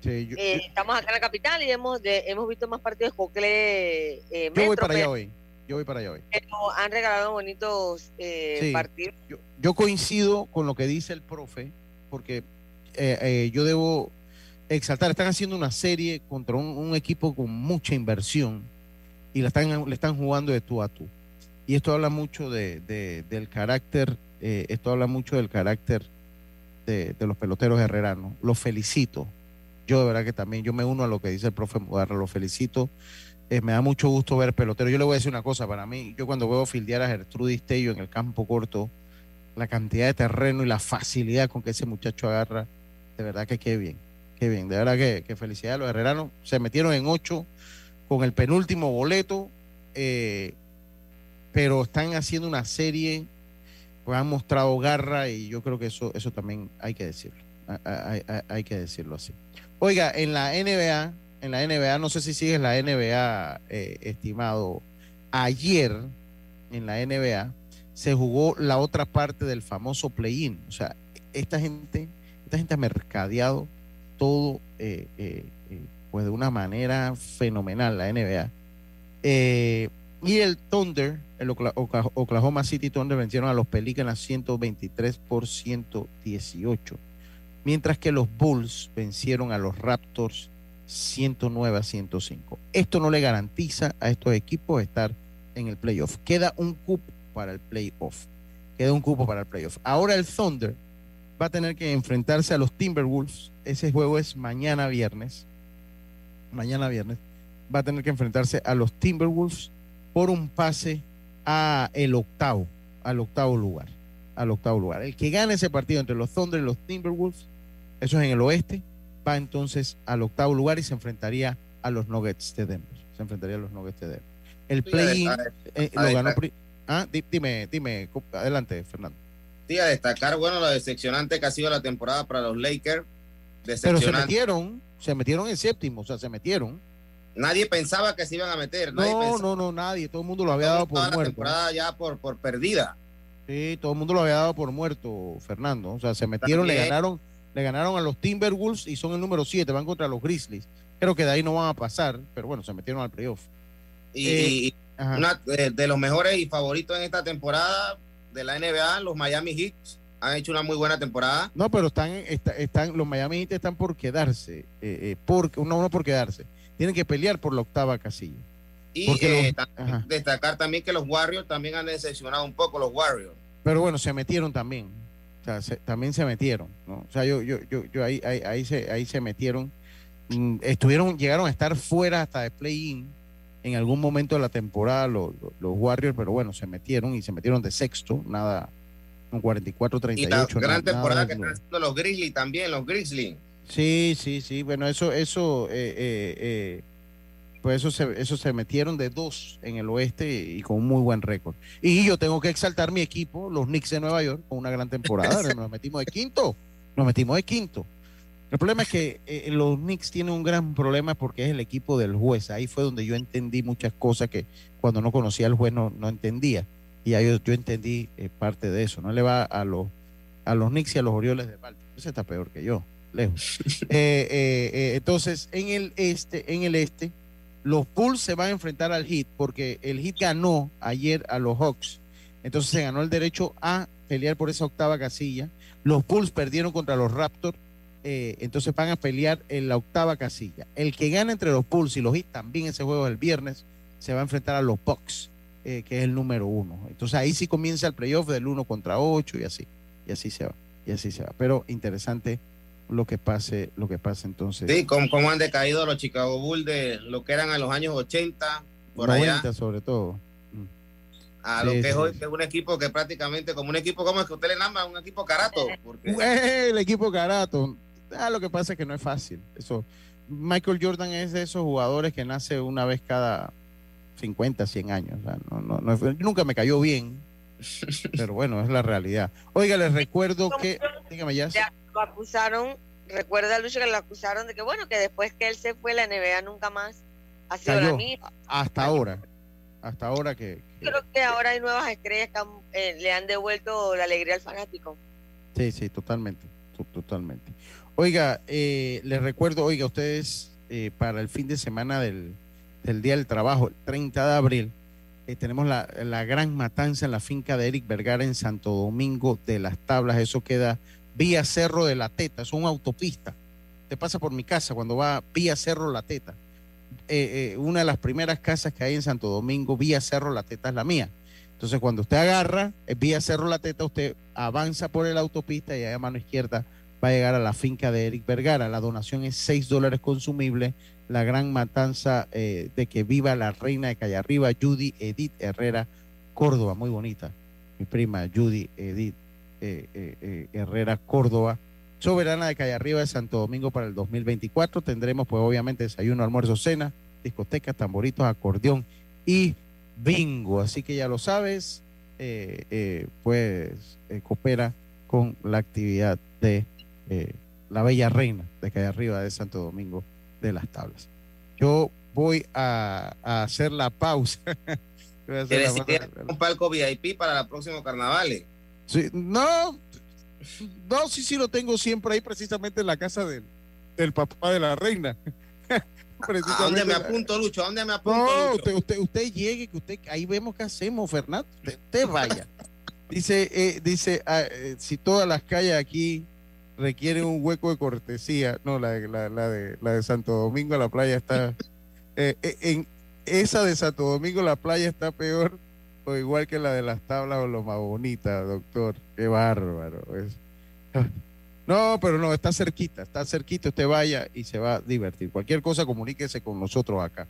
estamos acá en la capital y hemos hemos visto más partidos de Cocle. yo voy para allá hoy. Yo voy para allá hoy. han regalado bonitos partidos. Yo, yo, coincido con lo que dice el profe, porque yo debo exaltar. Están haciendo una serie contra un, equipo con mucha inversión y la están, le están jugando de tú a tú. Y esto habla mucho de, del carácter, eh, esto habla mucho del carácter de, los peloteros herreranos. Los felicito. Yo de verdad que también, yo me uno a lo que dice el profe Mudarra, los felicito. Eh, me da mucho gusto ver peloteros. Yo le voy a decir una cosa, para mí, yo cuando veo fildear a Gertrudis Tello en el campo corto, la cantidad de terreno y la facilidad con que ese muchacho agarra, de verdad que qué bien Qué bien, de verdad que, que felicidades a los herreranos. Se metieron en ocho con el penúltimo boleto, eh, pero están haciendo una serie, pues han mostrado garra y yo creo que eso, eso también hay que decirlo. Hay, que decirlo así. Oiga, en la NBA, en la NBA, no sé si sigues la NBA, eh, estimado, ayer en la NBA se jugó la otra parte del famoso play-in. O sea, esta gente, esta gente ha mercadeado todo eh, eh, eh, pues de una manera fenomenal la NBA. y el Thunder, el Oklahoma City Thunder vencieron a los Pelicans 123 por 118. Mientras que los Bulls vencieron a los Raptors 109 a 105. Esto no le garantiza a estos equipos estar en el playoff. Queda un cupo para el playoff. Queda un cupo para el playoff. Ahora el Thunder va a tener que enfrentarse a los Timberwolves. Ese juego es mañana viernes. Mañana viernes. Va a tener que enfrentarse a los Timberwolves por un pase a el octavo, al octavo lugar, al octavo lugar. El que gane ese partido entre los Thunder y los Timberwolves, eso es en el oeste, va entonces al octavo lugar y se enfrentaría a los Nuggets de Denver. Se enfrentaría a los Nuggets de Denver. El play-in eh, lo ganó. Ah, dime, dime, adelante, Fernando. Sí, a destacar, bueno, lo decepcionante que ha sido la temporada para los Lakers. Pero se metieron, se metieron en séptimo, o sea, se metieron Nadie pensaba que se iban a meter. no, no, no, nadie. Todo el mundo lo había dado por muerto. La temporada ya por, por perdida. Sí, todo el mundo lo había dado por muerto, Fernando. O sea, se metieron, le ganaron, le ganaron a los Timberwolves y son el número 7, van contra los Grizzlies. Creo que de ahí no van a pasar, pero bueno, se metieron al playoff. Y, eh, una de, los mejores y favoritos en esta temporada de la NBA, los Miami Heat, han hecho una muy buena temporada. No, pero están, están, los Miami Heat están por quedarse, eh, eh por, uno, uno por quedarse tienen que pelear por la octava casilla. Y eh, destacar también que los Warriors también han decepcionado un poco los Warriors. Pero bueno, se metieron también. O sea, también se metieron, ¿no? O sea, yo, yo, yo, yo ahí, ahí, ahí, se, ahí se metieron. Mm, estuvieron, llegaron a estar fuera hasta de play-in en algún momento de la temporada los, los, Warriors, pero bueno, se metieron y se metieron de sexto, nada, con 44-38. Y la gran temporada que están haciendo los Grizzlies también, los Grizzlies. Sí, sí, sí. Bueno, eso, eso, eh, eh, eh, pues eso se, eso se metieron de dos en el oeste y con un muy buen récord. Y yo tengo que exaltar mi equipo, los Knicks de Nueva York, con una gran temporada. nos metimos de quinto, nos metimos de quinto. El problema es que los Knicks tienen un gran problema porque es el equipo del juez. Ahí fue donde yo entendí muchas cosas que cuando no conocía al juez no, entendía. Y ahí yo, entendí parte de eso. No le va a los, a los Knicks y a los Orioles de Baltimore. Ese está peor que yo lejos. Eh, eh, eh, entonces, en el este, en el este, los Bulls se van a enfrentar al Heat porque el Heat ganó ayer a los Hawks. Entonces se ganó el derecho a pelear por esa octava casilla. Los Bulls perdieron contra los Raptors. entonces van a pelear en la octava casilla. El que gana entre los Bulls y los Heat también ese juego del viernes se va a enfrentar a los Bucks, que es el número uno. Entonces ahí sí comienza el playoff del uno contra ocho y así. Y así se va. Y así se va. Pero interesante lo que pase, lo que pase entonces. Sí, como, han decaído los Chicago Bulls de lo que eran a los años 80, por 90 allá. sobre todo. Mm. A lo que es hoy, que es un equipo que prácticamente, como un equipo, como es que usted le llama? Un equipo carato. Porque... El equipo carato. Ah, lo que pasa es que no es fácil. Eso. Michael Jordan es de esos jugadores que nace una vez cada 50, 100 años. no, no, no, nunca me cayó bien, pero bueno, es la realidad. Oiga, les recuerdo que. Dígame ya lo acusaron, recuerda Lucho que lo acusaron de que bueno, que después que él se fue la NBA nunca más ha sido la misma. Hasta ahora, hasta ahora que, Creo que ahora hay nuevas estrellas que eh, le han devuelto la alegría al fanático. Sí, sí, totalmente, totalmente. Oiga, eh, les recuerdo, oiga, ustedes eh, para el fin de semana del, del Día del Trabajo, el 30 de abril, eh, tenemos la, la, gran matanza en la finca de Eric Vergara en Santo Domingo de las Tablas. Eso queda vía Cerro de la Teta, es una autopista. Te pasa por mi casa cuando va vía Cerro La Teta. Eh, eh, una de las primeras casas que hay en Santo Domingo, vía Cerro La Teta, es la mía. Entonces, cuando usted agarra, es vía Cerro La Teta, usted avanza por la autopista y ahí a mano izquierda va a llegar a la finca de Eric Vergara. La donación es 6 dólares consumible. La gran matanza eh, de que viva la reina de Calle Arriba, Judy Edith Herrera Córdoba, muy bonita. Mi prima Judy Edith eh, eh, eh, Herrera Córdoba, soberana de Calle Arriba de Santo Domingo para el 2024. Tendremos pues obviamente desayuno, almuerzo, cena, discotecas, tamboritos, acordeón y bingo. Así que ya lo sabes, pues coopera con la actividad de la Bella Reina de Calle Arriba de Santo Domingo de las Tablas. Yo voy a, hacer la pausa. un palco VIP para el próximo no, no, sí, sí lo tengo siempre ahí precisamente en la casa del, del papá de la reina. ¿A dónde me apunto, Lucho? ¿A dónde me apunto, no, Usted, usted, usted, llegue, que usted, ahí vemos qué hacemos, Fernando. Usted, vaya. dice, eh, dice, ah, eh, si todas las calles aquí requieren un hueco de cortesía, no, la, la, la, de, la de Santo Domingo, la playa está, eh, en esa de Santo Domingo, la playa está peor o igual que la de las tablas o lo más bonita, doctor. Qué bárbaro. No, pero no, está cerquita, está cerquita, usted vaya y se va a divertir. Cualquier cosa, comuníquese con nosotros acá.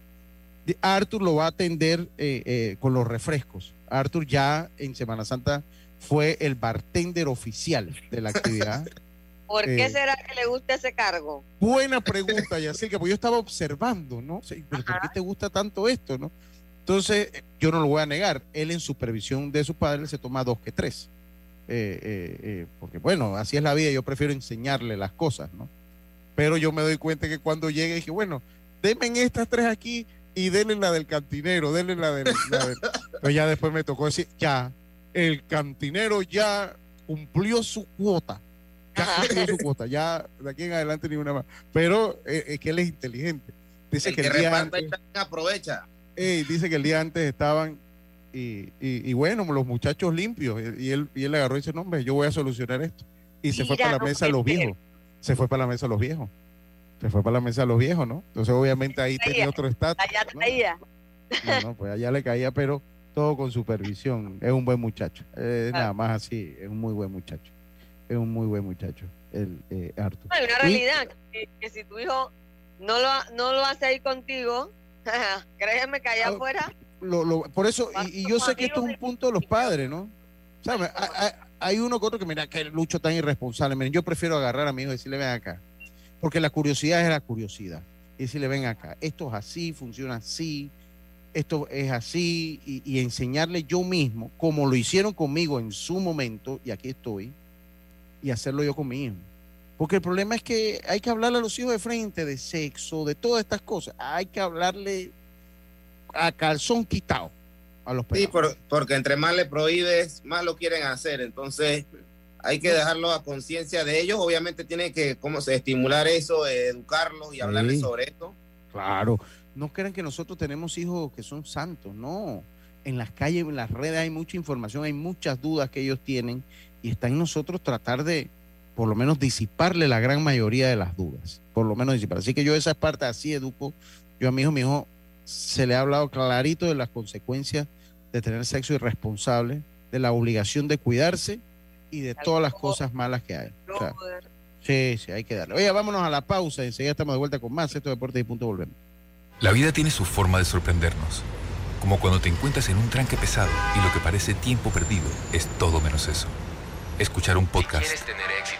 Arthur lo va a atender eh, eh, con los refrescos. Arthur ya en Semana Santa fue el bartender oficial de la actividad. ¿Por qué eh, será que le gusta ese cargo? Buena pregunta, Yacirca, porque yo estaba observando, ¿no? ¿Por qué te gusta tanto esto, no? Entonces, yo no lo voy a negar, él en supervisión de su padre se toma dos que tres. Eh, eh, eh, porque bueno, así es la vida, yo prefiero enseñarle las cosas, ¿no? Pero yo me doy cuenta que cuando llegue dije, bueno, denme estas tres aquí y denle la del cantinero, denle la del... Pero ya después me tocó decir, ya, el cantinero ya cumplió su cuota. Ya cumplió su cuota, ya de aquí en adelante ni una más. Pero es que él es inteligente. Dice que, el día antes, aprovecha dice que el día antes estaban y, bueno, los muchachos limpios. Y él, y él agarró y dice, no, hombre, yo voy a solucionar esto. Y se fue para la mesa de los viejos. Se fue para la mesa de los viejos. Se fue para la mesa de los viejos, ¿no? Entonces, obviamente, ahí tenía otro estatus. Allá caía. No, pues allá le caía, pero todo con supervisión. Es un buen muchacho. Es nada más así. Es un muy buen muchacho. Es un muy buen muchacho, el eh, Arthur. Hay una realidad que, si tu hijo no lo, no lo hace ahí contigo, Créeme que allá ah, afuera. por eso, y, yo sé que esto es un punto de los padres, ¿no? Hay, uno que otro que, mira, que Lucho tan irresponsable. Miren, yo prefiero agarrar a mi hijo y decirle, ven acá. Porque la curiosidad es la curiosidad. Y decirle, ven acá, esto es así, funciona así, esto es así, y, y enseñarle yo mismo, como lo hicieron conmigo en su momento, y aquí estoy, y hacerlo yo con mi hijo. Porque el problema es que hay que hablarle a los hijos de frente de sexo, de todas estas cosas. Hay que hablarle a calzón quitado a los Sí, porque entre más le prohíbes, más lo quieren hacer. Entonces, hay que dejarlo a conciencia de ellos. Obviamente tiene que cómo se estimular eso, educarlos y hablarles sobre esto. Claro. No crean que nosotros tenemos hijos que son santos, no. En las calles, en las redes hay mucha información, hay muchas dudas que ellos tienen y está en nosotros tratar de, por lo menos disiparle la gran mayoría de las dudas, por lo menos disipar. Así que yo esa parte así educo, yo a mi hijo, mi hijo se le ha hablado clarito de las consecuencias de tener sexo irresponsable, de la obligación de cuidarse y de todas las cosas malas que hay. sí, sí, hay que darle. Oye, vámonos a la pausa, enseguida estamos de vuelta con más Esto Deportes y Punto Volvemos. La vida tiene su forma de sorprendernos, como cuando te encuentras en un tranque pesado y lo que parece tiempo perdido es todo menos eso escuchar un podcast, tener éxito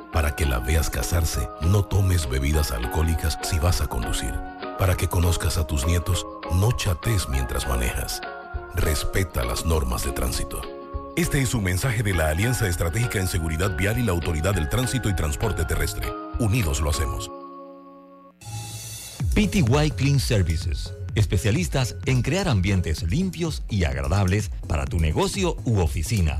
Para que la veas casarse, no tomes bebidas alcohólicas si vas a conducir. Para que conozcas a tus nietos, no chates mientras manejas. Respeta las normas de tránsito. Este es un mensaje de la Alianza Estratégica en Seguridad Vial y la Autoridad del Tránsito y Transporte Terrestre. Unidos lo hacemos. PTY Clean Services. Especialistas en crear ambientes limpios y agradables para tu negocio u oficina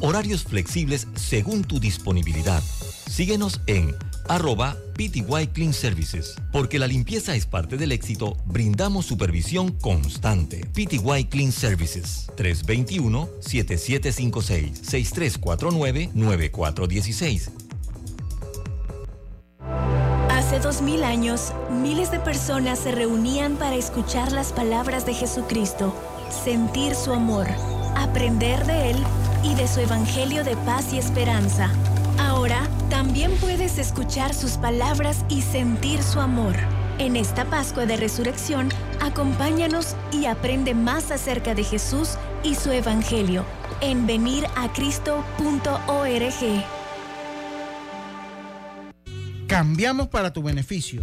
Horarios flexibles según tu disponibilidad. Síguenos en arroba PTY Clean Services. Porque la limpieza es parte del éxito, brindamos supervisión constante. PTY Clean Services 321-7756-6349-9416. Hace dos mil años, miles de personas se reunían para escuchar las palabras de Jesucristo, sentir su amor, aprender de Él y de su Evangelio de paz y esperanza. Ahora también puedes escuchar sus palabras y sentir su amor. En esta Pascua de Resurrección, acompáñanos y aprende más acerca de Jesús y su Evangelio en veniracristo.org. Cambiamos para tu beneficio.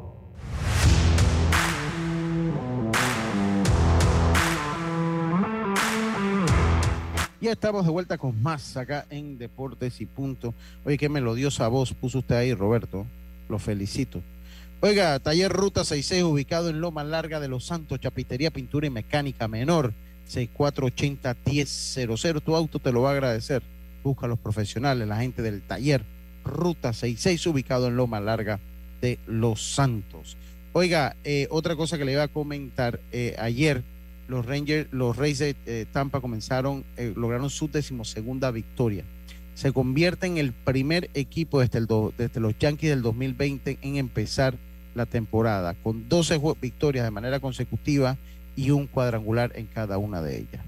Ya estamos de vuelta con más acá en Deportes y Punto. Oye, qué melodiosa voz puso usted ahí, Roberto. Lo felicito. Oiga, Taller Ruta 66, ubicado en Loma Larga de Los Santos, Chapitería, Pintura y Mecánica Menor, 6480-1000. Tu auto te lo va a agradecer. Busca a los profesionales, la gente del Taller Ruta 66, ubicado en Loma Larga de Los Santos. Oiga, eh, otra cosa que le iba a comentar, eh, ayer los Rangers, los Reyes de eh, Tampa comenzaron, eh, lograron su decimosegunda victoria. Se convierte en el primer equipo desde los Yankees del 2020 en empezar la temporada, con 12 victorias de manera consecutiva y un cuadrangular en cada una de ellas.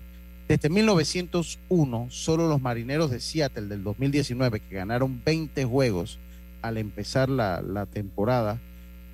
Desde 1901, solo los marineros de Seattle del 2019, que ganaron 20 juegos al empezar la, temporada,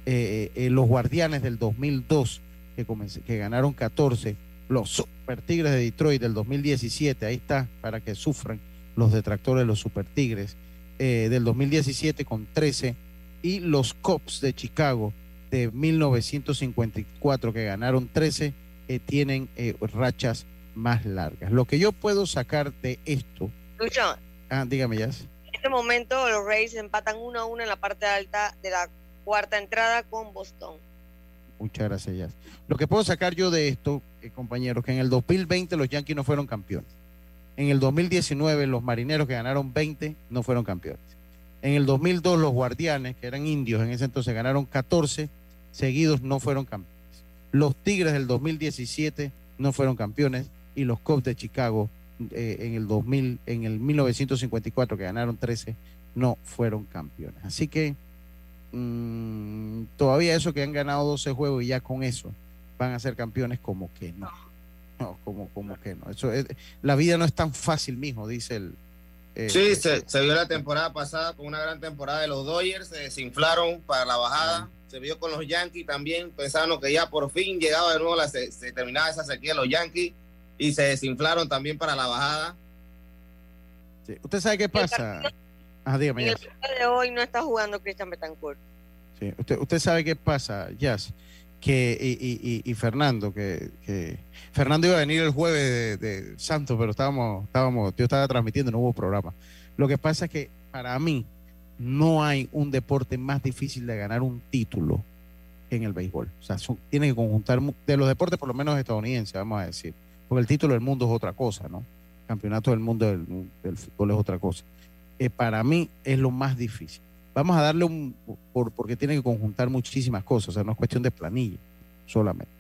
eh, los guardianes del 2002 que, ganaron 14, los Super Tigres de Detroit del 2017, ahí está, para que sufran los detractores de los Super Tigres eh, del 2017 con 13, y los Cubs de Chicago de 1954 que ganaron 13, eh, tienen eh, rachas más largas. Lo que yo puedo sacar de esto... Lucho. Ah, dígame, ya. En este momento los Rays empatan 1 a 1 en la parte alta de la cuarta entrada con Boston. Muchas gracias, Lo que puedo sacar yo de esto, eh, compañeros, que en el 2020 los Yankees no fueron campeones. En el 2019 los Marineros que ganaron 20 no fueron campeones. En el 2002 los Guardianes, que eran indios en ese entonces, ganaron 14 seguidos, no fueron campeones. Los Tigres del 2017 no fueron campeones y los Cubs de Chicago eh, en el 2000, en el 1954 que ganaron 13 no fueron campeones. Así que Mm, todavía eso que han ganado 12 juegos y ya con eso van a ser campeones como que no. No, como, como que no. Eso la vida no es tan fácil, mismo, dice el. Eh, sí, se, vio la temporada pasada con una gran temporada de los Dodgers, se desinflaron para la bajada. Se vio con los Yankees también, pensando que ya por fin llegaba de nuevo, la, se, terminaba esa sequía de los Yankees y se desinflaron también para la bajada. ¿Usted sabe qué pasa? El de hoy no está jugando Cristian Betancourt. Sí. Usted, usted sabe qué pasa, Jazz, que y, y, Fernando, que, que, Fernando iba a venir el jueves de, Santos, pero estábamos, estábamos, yo estaba transmitiendo, no hubo programa. Lo que pasa es que para mí no hay un deporte más difícil de ganar un título que en el béisbol. O sea, tiene que conjuntar de los deportes, por lo menos estadounidenses, vamos a decir. Porque el título del mundo es otra cosa, ¿no? campeonato del mundo del, del fútbol es otra cosa. Eh, para mí es lo más difícil. Vamos a darle un, por, porque tiene que conjuntar muchísimas cosas, o sea, no es cuestión de planilla solamente.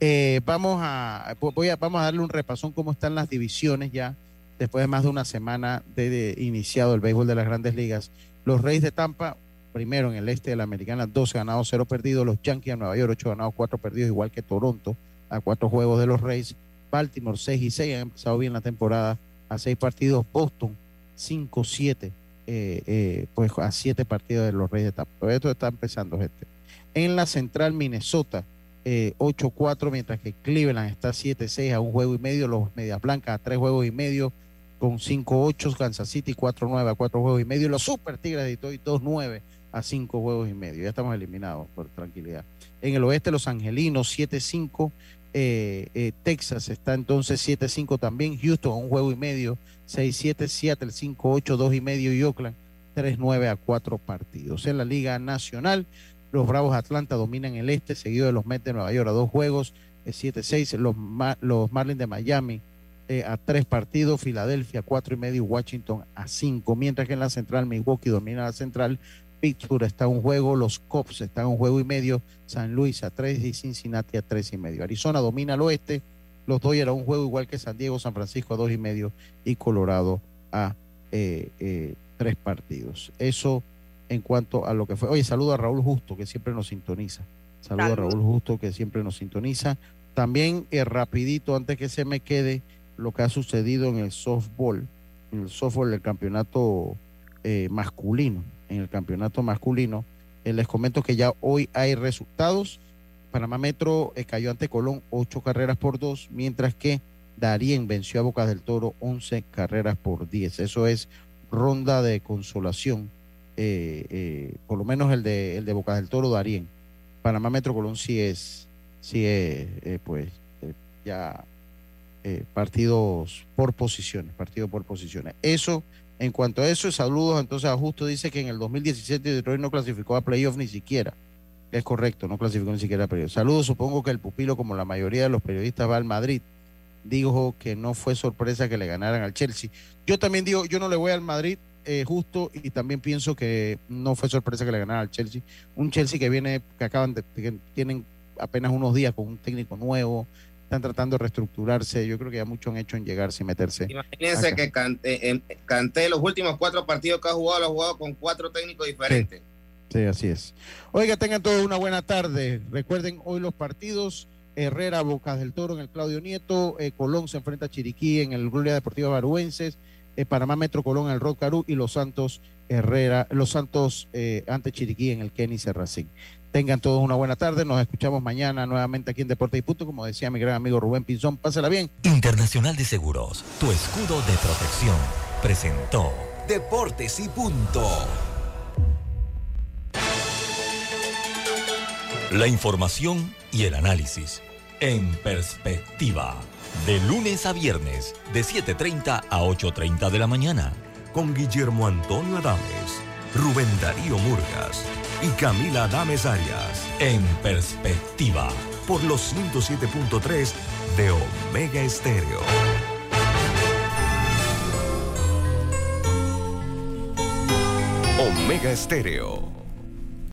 Eh, vamos, a, voy a, vamos a darle un repasón cómo están las divisiones ya, después de más de una semana de, iniciado el béisbol de las grandes ligas. Los Reyes de Tampa, primero en el este de la Americana, 12 ganados, 0 perdidos. Los Yankees de Nueva York, 8 ganados, 4 perdidos, igual que Toronto, a 4 juegos de los Reyes. Baltimore, 6 y 6, han empezado bien la temporada a 6 partidos. Boston, 5-7, eh, eh, pues a 7 partidos de los Reyes de Tampa. Esto está empezando, gente. En la central Minnesota, 8-4, eh, mientras que Cleveland está 7-6 a un juego y medio, los Medias Blancas a 3 juegos y medio, con 5-8, Kansas City 4-9 a 4 juegos y medio, los Super Tigres de Detroit 2-9 a 5 juegos y medio. Ya estamos eliminados, por tranquilidad. En el oeste, los Angelinos 7-5, eh, eh, Texas está entonces 7-5 también. Houston un juego y medio. 6-7 Seattle 5-8, 2 y medio y Oakland 3-9 a 4 partidos. En la Liga Nacional, los Bravos Atlanta dominan el este, seguido de los Mets de Nueva York a dos juegos, 7-6. Los, los Marlins de Miami eh, a tres partidos, Filadelfia 4 y medio Washington a 5. Mientras que en la central, Milwaukee domina la central Pittsburgh está un juego, los Cops están un juego y medio, San Luis a tres y Cincinnati a tres y medio. Arizona domina al oeste, los Dodgers a un juego igual que San Diego, San Francisco a dos y medio y Colorado a eh, eh, tres partidos. Eso en cuanto a lo que fue. Oye, saludo a Raúl Justo, que siempre nos sintoniza. Saludo a Raúl Justo, que siempre nos sintoniza. También, eh, rapidito, antes que se me quede, lo que ha sucedido en el softball, en el softball del campeonato eh, masculino, en el campeonato masculino. Eh, les comento que ya hoy hay resultados. Panamá Metro cayó ante Colón ocho carreras por dos, mientras que Darien venció a Bocas del Toro 11 carreras por 10. Eso es ronda de consolación. por lo menos el de, el de Bocas del Toro, Darien. Panamá Metro Colón sí es, sí es pues, ya eh, partidos por posiciones, partidos por posiciones. Eso, en cuanto a eso, saludos entonces a Justo, dice que en el 2017 Detroit no clasificó a playoff ni siquiera. Es correcto, no clasificó ni siquiera a playoff. Saludos, supongo que el pupilo, como la mayoría de los periodistas, va al Madrid. Dijo que no fue sorpresa que le ganaran al Chelsea. Yo también digo, yo no le voy al Madrid, eh, justo y también pienso que no fue sorpresa que le ganaran al Chelsea. Un Chelsea que viene, que acaban de, que tienen apenas unos días con un técnico nuevo, están tratando de reestructurarse. Yo creo que ya mucho han hecho en llegarse y meterse. Imagínense que Canté, los últimos cuatro partidos que ha jugado, lo ha jugado con cuatro técnicos diferentes. Sí. así es. Oiga, tengan todos una buena tarde. Recuerden hoy los partidos. Herrera, Bocas del Toro en el Claudio Nieto, eh, Colón se enfrenta a Chiriquí en el Gloria Deportiva Baruenses, eh, Panamá Metro Colón en el Rod Carú y Los Santos Herrera, Los Santos eh, ante Chiriquí en el Kenny Serracín. Tengan todos una buena tarde. Nos escuchamos mañana nuevamente aquí en Deporte y Punto. Como decía mi gran amigo Rubén Pinzón, pásela bien. Internacional de Seguros, tu escudo de protección, presentó Deportes y Punto. La información y el análisis en perspectiva. De lunes a viernes, de 7.30 a 8.30 de la mañana. Con Guillermo Antonio Adames, Rubén Darío Murgas y Camila Dames Arias. En perspectiva. Por los 107.3 de Omega Estéreo. Omega Estéreo